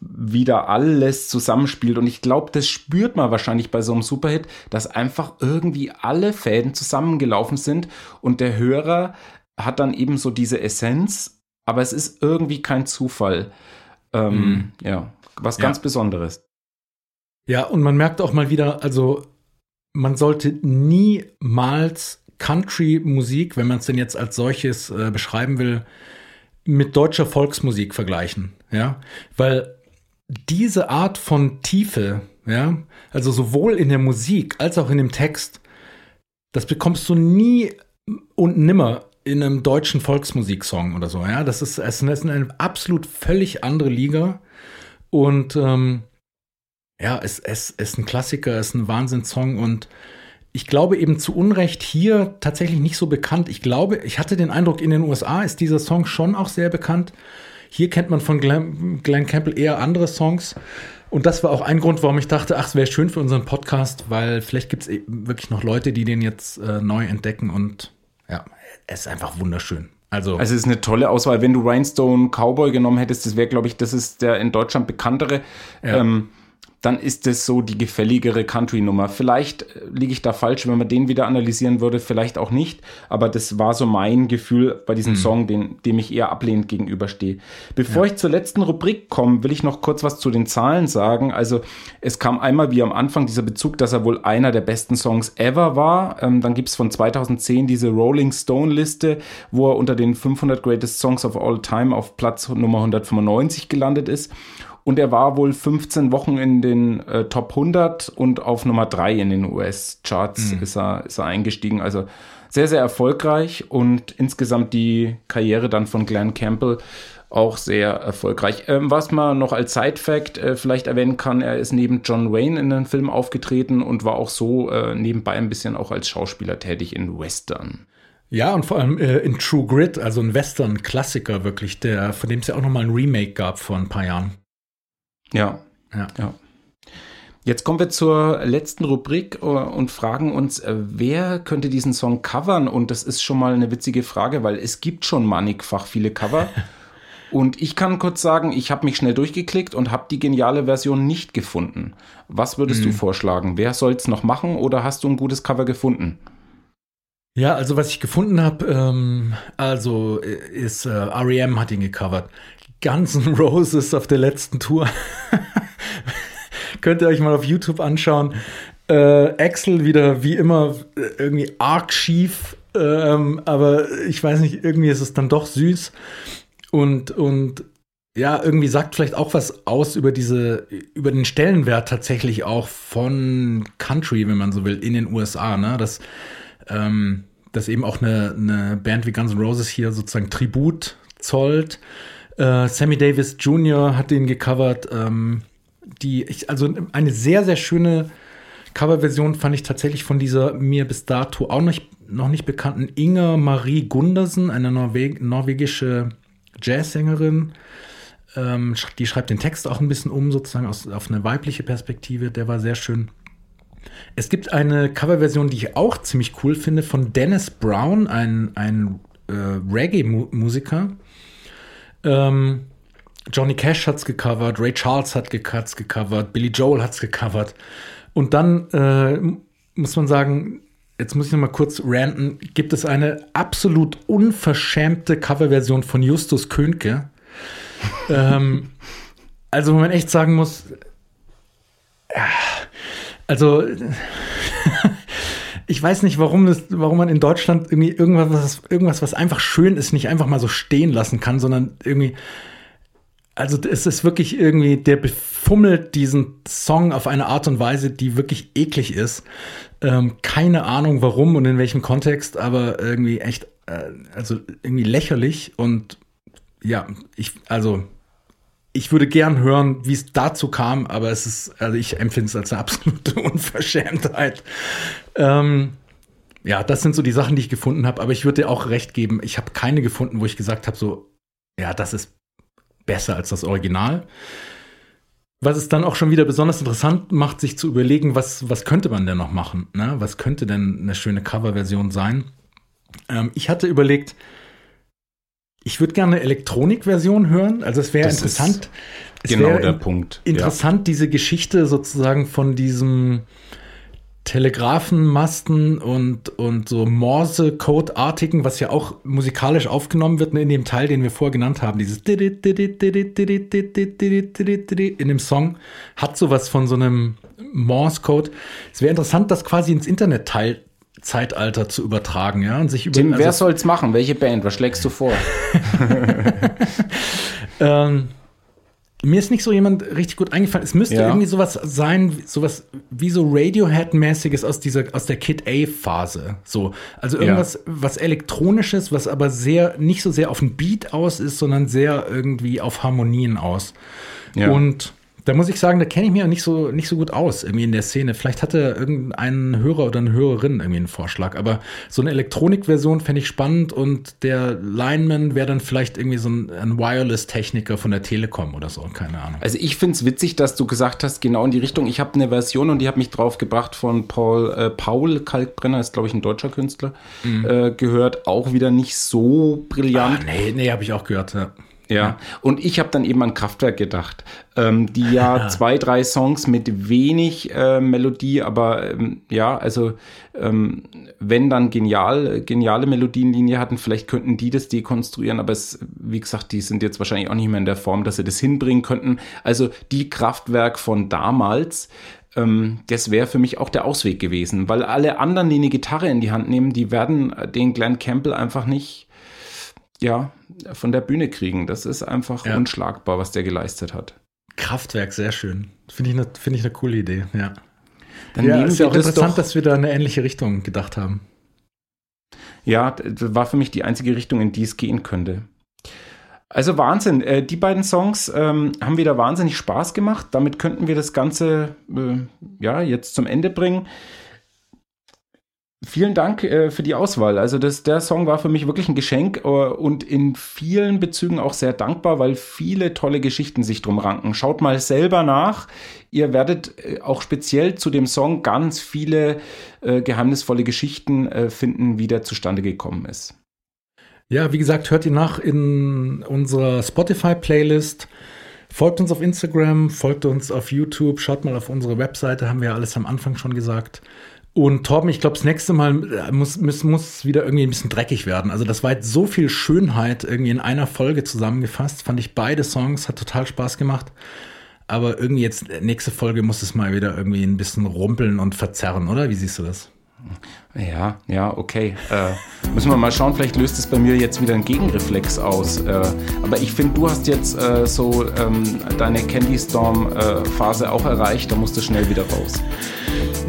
wie da alles zusammenspielt. Und ich glaube, das spürt man wahrscheinlich bei so einem Superhit, dass einfach irgendwie alle Fäden zusammengelaufen sind und der Hörer hat dann eben so diese Essenz, aber es ist irgendwie kein Zufall. Ähm, Ja, was Ja. ganz Besonderes. Ja, und man merkt auch mal wieder, also man sollte niemals Country-Musik, wenn man es denn jetzt als solches äh, beschreiben will, mit deutscher Volksmusik vergleichen, ja, weil diese Art von Tiefe, ja, also sowohl in der Musik als auch in dem Text, das bekommst du nie und nimmer in einem deutschen Volksmusiksong oder so. Ja, das ist, es ist eine absolut völlig andere Liga. Und ähm, ja, es, es, es ist ein Klassiker, es ist ein Wahnsinnssong und ich glaube eben zu Unrecht hier tatsächlich nicht so bekannt. Ich glaube, ich hatte den Eindruck, in den USA ist dieser Song schon auch sehr bekannt. Hier kennt man von Glenn, Glenn Campbell eher andere Songs. Und das war auch ein Grund, warum ich dachte, ach, es wäre schön für unseren Podcast, weil vielleicht gibt es wirklich noch Leute, die den jetzt äh, neu entdecken und ja, es ist einfach wunderschön. Also, also es ist eine tolle Auswahl. Wenn du Rhinestone Cowboy genommen hättest, das wäre, glaube ich, das ist der in Deutschland bekanntere. Ja. Ähm, dann ist es so die gefälligere Country-Nummer. Vielleicht äh, liege ich da falsch, wenn man den wieder analysieren würde, vielleicht auch nicht. Aber das war so mein Gefühl bei diesem mhm. Song, den, dem ich eher ablehnend gegenüberstehe. Bevor ja. ich zur letzten Rubrik komme, will ich noch kurz was zu den Zahlen sagen. Also es kam einmal wie am Anfang dieser Bezug, dass er wohl einer der besten Songs ever war. Ähm, dann gibt es von 2010 diese Rolling Stone-Liste, wo er unter den 500 Greatest Songs of All Time auf Platz Nummer 195 gelandet ist. Und er war wohl 15 Wochen in den äh, Top 100 und auf Nummer 3 in den US-Charts mhm. ist, er, ist er eingestiegen. Also sehr, sehr erfolgreich und insgesamt die Karriere dann von Glenn Campbell auch sehr erfolgreich. Ähm, was man noch als Side-Fact äh, vielleicht erwähnen kann, er ist neben John Wayne in einem Film aufgetreten und war auch so äh, nebenbei ein bisschen auch als Schauspieler tätig in Western. Ja, und vor allem äh, in True Grit, also ein Western-Klassiker wirklich, der, von dem es ja auch nochmal ein Remake gab vor ein paar Jahren. Ja, ja. ja. Jetzt kommen wir zur letzten Rubrik äh, und fragen uns, äh, wer könnte diesen Song covern? Und das ist schon mal eine witzige Frage, weil es gibt schon mannigfach viele Cover. und ich kann kurz sagen, ich habe mich schnell durchgeklickt und habe die geniale Version nicht gefunden. Was würdest hm. du vorschlagen? Wer soll es noch machen oder hast du ein gutes Cover gefunden? Ja, also was ich gefunden habe, ähm, also äh, ist äh, REM hat ihn gecovert. Guns N' Roses auf der letzten Tour. Könnt ihr euch mal auf YouTube anschauen. Äh, Axel wieder wie immer äh, irgendwie arg schief, ähm, aber ich weiß nicht, irgendwie ist es dann doch süß und, und ja, irgendwie sagt vielleicht auch was aus über diese, über den Stellenwert tatsächlich auch von Country, wenn man so will, in den USA, ne? Dass, ähm, dass eben auch eine, eine Band wie Guns N' Roses hier sozusagen Tribut zollt. Äh, Sammy Davis Jr. hat den gecovert. Ähm, die, ich, also eine sehr, sehr schöne Coverversion fand ich tatsächlich von dieser mir bis dato auch nicht, noch nicht bekannten Inger Marie Gundersen, eine Norweg norwegische Jazzsängerin. Ähm, die schreibt den Text auch ein bisschen um, sozusagen aus, auf eine weibliche Perspektive. Der war sehr schön. Es gibt eine Coverversion, die ich auch ziemlich cool finde, von Dennis Brown, ein, ein äh, Reggae-Musiker. Ähm, Johnny Cash hat's gecovert, Ray Charles hat es gecovert, Billy Joel hat's gecovert. Und dann äh, muss man sagen, jetzt muss ich noch mal kurz ranten, gibt es eine absolut unverschämte Coverversion von Justus Könke. ähm, also, wo man echt sagen muss, ja, also ich weiß nicht, warum, das, warum man in Deutschland irgendwie irgendwas was, irgendwas, was einfach schön ist, nicht einfach mal so stehen lassen kann, sondern irgendwie. Also es ist wirklich irgendwie, der befummelt diesen Song auf eine Art und Weise, die wirklich eklig ist. Ähm, keine Ahnung warum und in welchem Kontext, aber irgendwie echt, äh, also irgendwie lächerlich und ja, ich, also ich würde gern hören, wie es dazu kam, aber es ist, also ich empfinde es als eine absolute Unverschämtheit. Ähm, ja, das sind so die Sachen, die ich gefunden habe, aber ich würde dir auch recht geben, ich habe keine gefunden, wo ich gesagt habe, so, ja, das ist besser als das Original. Was es dann auch schon wieder besonders interessant macht, sich zu überlegen, was, was könnte man denn noch machen? Ne? Was könnte denn eine schöne Coverversion sein? Ähm, ich hatte überlegt, ich würde gerne eine Elektronikversion hören. Also es wäre interessant. Es genau der Punkt. Interessant, ja. diese Geschichte sozusagen von diesem Telegrafenmasten und, und so Morse-Code-artigen, was ja auch musikalisch aufgenommen wird in dem Teil, den wir vorher genannt haben. Dieses in dem Song hat sowas von so einem Morse-Code. Es wäre interessant, das quasi ins Internet teil Zeitalter zu übertragen, ja, und sich über. Tim, also, wer soll's machen? Welche Band? Was schlägst du vor? ähm, mir ist nicht so jemand richtig gut eingefallen. Es müsste Ja. irgendwie sowas sein, sowas wie so Radiohead-mäßiges aus dieser, aus der Kid A-Phase. So. Also irgendwas, was elektronisches, was aber sehr, nicht so sehr auf den Beat aus ist, sondern sehr irgendwie auf Harmonien aus. Ja. Und da muss ich sagen, da kenne ich mich auch nicht so, nicht so gut aus, irgendwie in der Szene. Vielleicht hatte irgendein Hörer oder eine Hörerin irgendwie einen Vorschlag. Aber so eine Elektronikversion fände ich spannend und der Lineman wäre dann vielleicht irgendwie so ein, ein Wireless-Techniker von der Telekom oder so, keine Ahnung. Also ich finde es witzig, dass du gesagt hast, genau in die Richtung. Ich habe eine Version und die hat mich drauf gebracht von Paul, äh, Paul Kalkbrenner, ist glaube ich ein deutscher Künstler, äh, gehört. Auch wieder nicht so brillant. Ah, nee, nee, habe ich auch gehört. Ja. Ja, und ich habe dann eben an Kraftwerk gedacht, ähm, die ja zwei, drei Songs mit wenig äh, Melodie, aber ähm, ja, also ähm, wenn dann genial, geniale Melodienlinie hatten, vielleicht könnten die das dekonstruieren, aber es, wie gesagt, die sind jetzt wahrscheinlich auch nicht mehr in der Form, dass sie das hinbringen könnten. Also die Kraftwerk von damals, ähm, das wäre für mich auch der Ausweg gewesen, weil alle anderen, die eine Gitarre in die Hand nehmen, die werden den Glenn Campbell einfach nicht ja, von der Bühne kriegen. Das ist einfach Ja. unschlagbar, was der geleistet hat. Kraftwerk, sehr schön. Finde ich eine finde ich eine coole Idee, ja. Dann ja, ist ja auch das interessant, doch. dass wir da eine ähnliche Richtung gedacht haben. Ja, das war für mich die einzige Richtung, in die es gehen könnte. Also Wahnsinn. Äh, die beiden Songs ähm, haben wieder wahnsinnig Spaß gemacht. Damit könnten wir das Ganze äh, ja jetzt zum Ende bringen. Vielen Dank äh, für die Auswahl. Also das, der Song war für mich wirklich ein Geschenk äh, und in vielen Bezügen auch sehr dankbar, weil viele tolle Geschichten sich drum ranken. Schaut mal selber nach. Ihr werdet äh, auch speziell zu dem Song ganz viele äh, geheimnisvolle Geschichten äh, finden, wie der zustande gekommen ist. Ja, wie gesagt, hört ihr nach in unserer Spotify-Playlist. Folgt uns auf Instagram, folgt uns auf YouTube, schaut mal auf unsere Webseite, haben wir ja alles am Anfang schon gesagt. Und Torben, ich glaube, das nächste Mal äh, muss, muss, muss wieder irgendwie ein bisschen dreckig werden. Also das war jetzt so viel Schönheit irgendwie in einer Folge zusammengefasst. Fand ich beide Songs, hat total Spaß gemacht. Aber irgendwie jetzt, äh, nächste Folge muss es mal wieder irgendwie ein bisschen rumpeln und verzerren, oder? Wie siehst du das? Ja, ja, okay. Äh, müssen wir mal schauen, vielleicht löst es bei mir jetzt wieder einen Gegenreflex aus. Äh, aber ich finde, du hast jetzt äh, so ähm, deine Candy Storm-Phase auch erreicht, da musst du schnell wieder raus.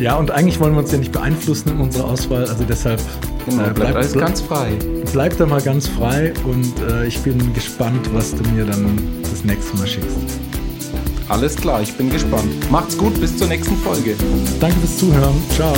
Ja, und eigentlich wollen wir uns ja nicht beeinflussen in unserer Auswahl. Also deshalb Genau, äh, bleibt alles ganz frei. bleib da mal ganz frei und äh, ich bin gespannt, was du mir dann das nächste Mal schickst. Alles klar, ich bin gespannt. Macht's gut, bis zur nächsten Folge. Danke fürs Zuhören. Ciao.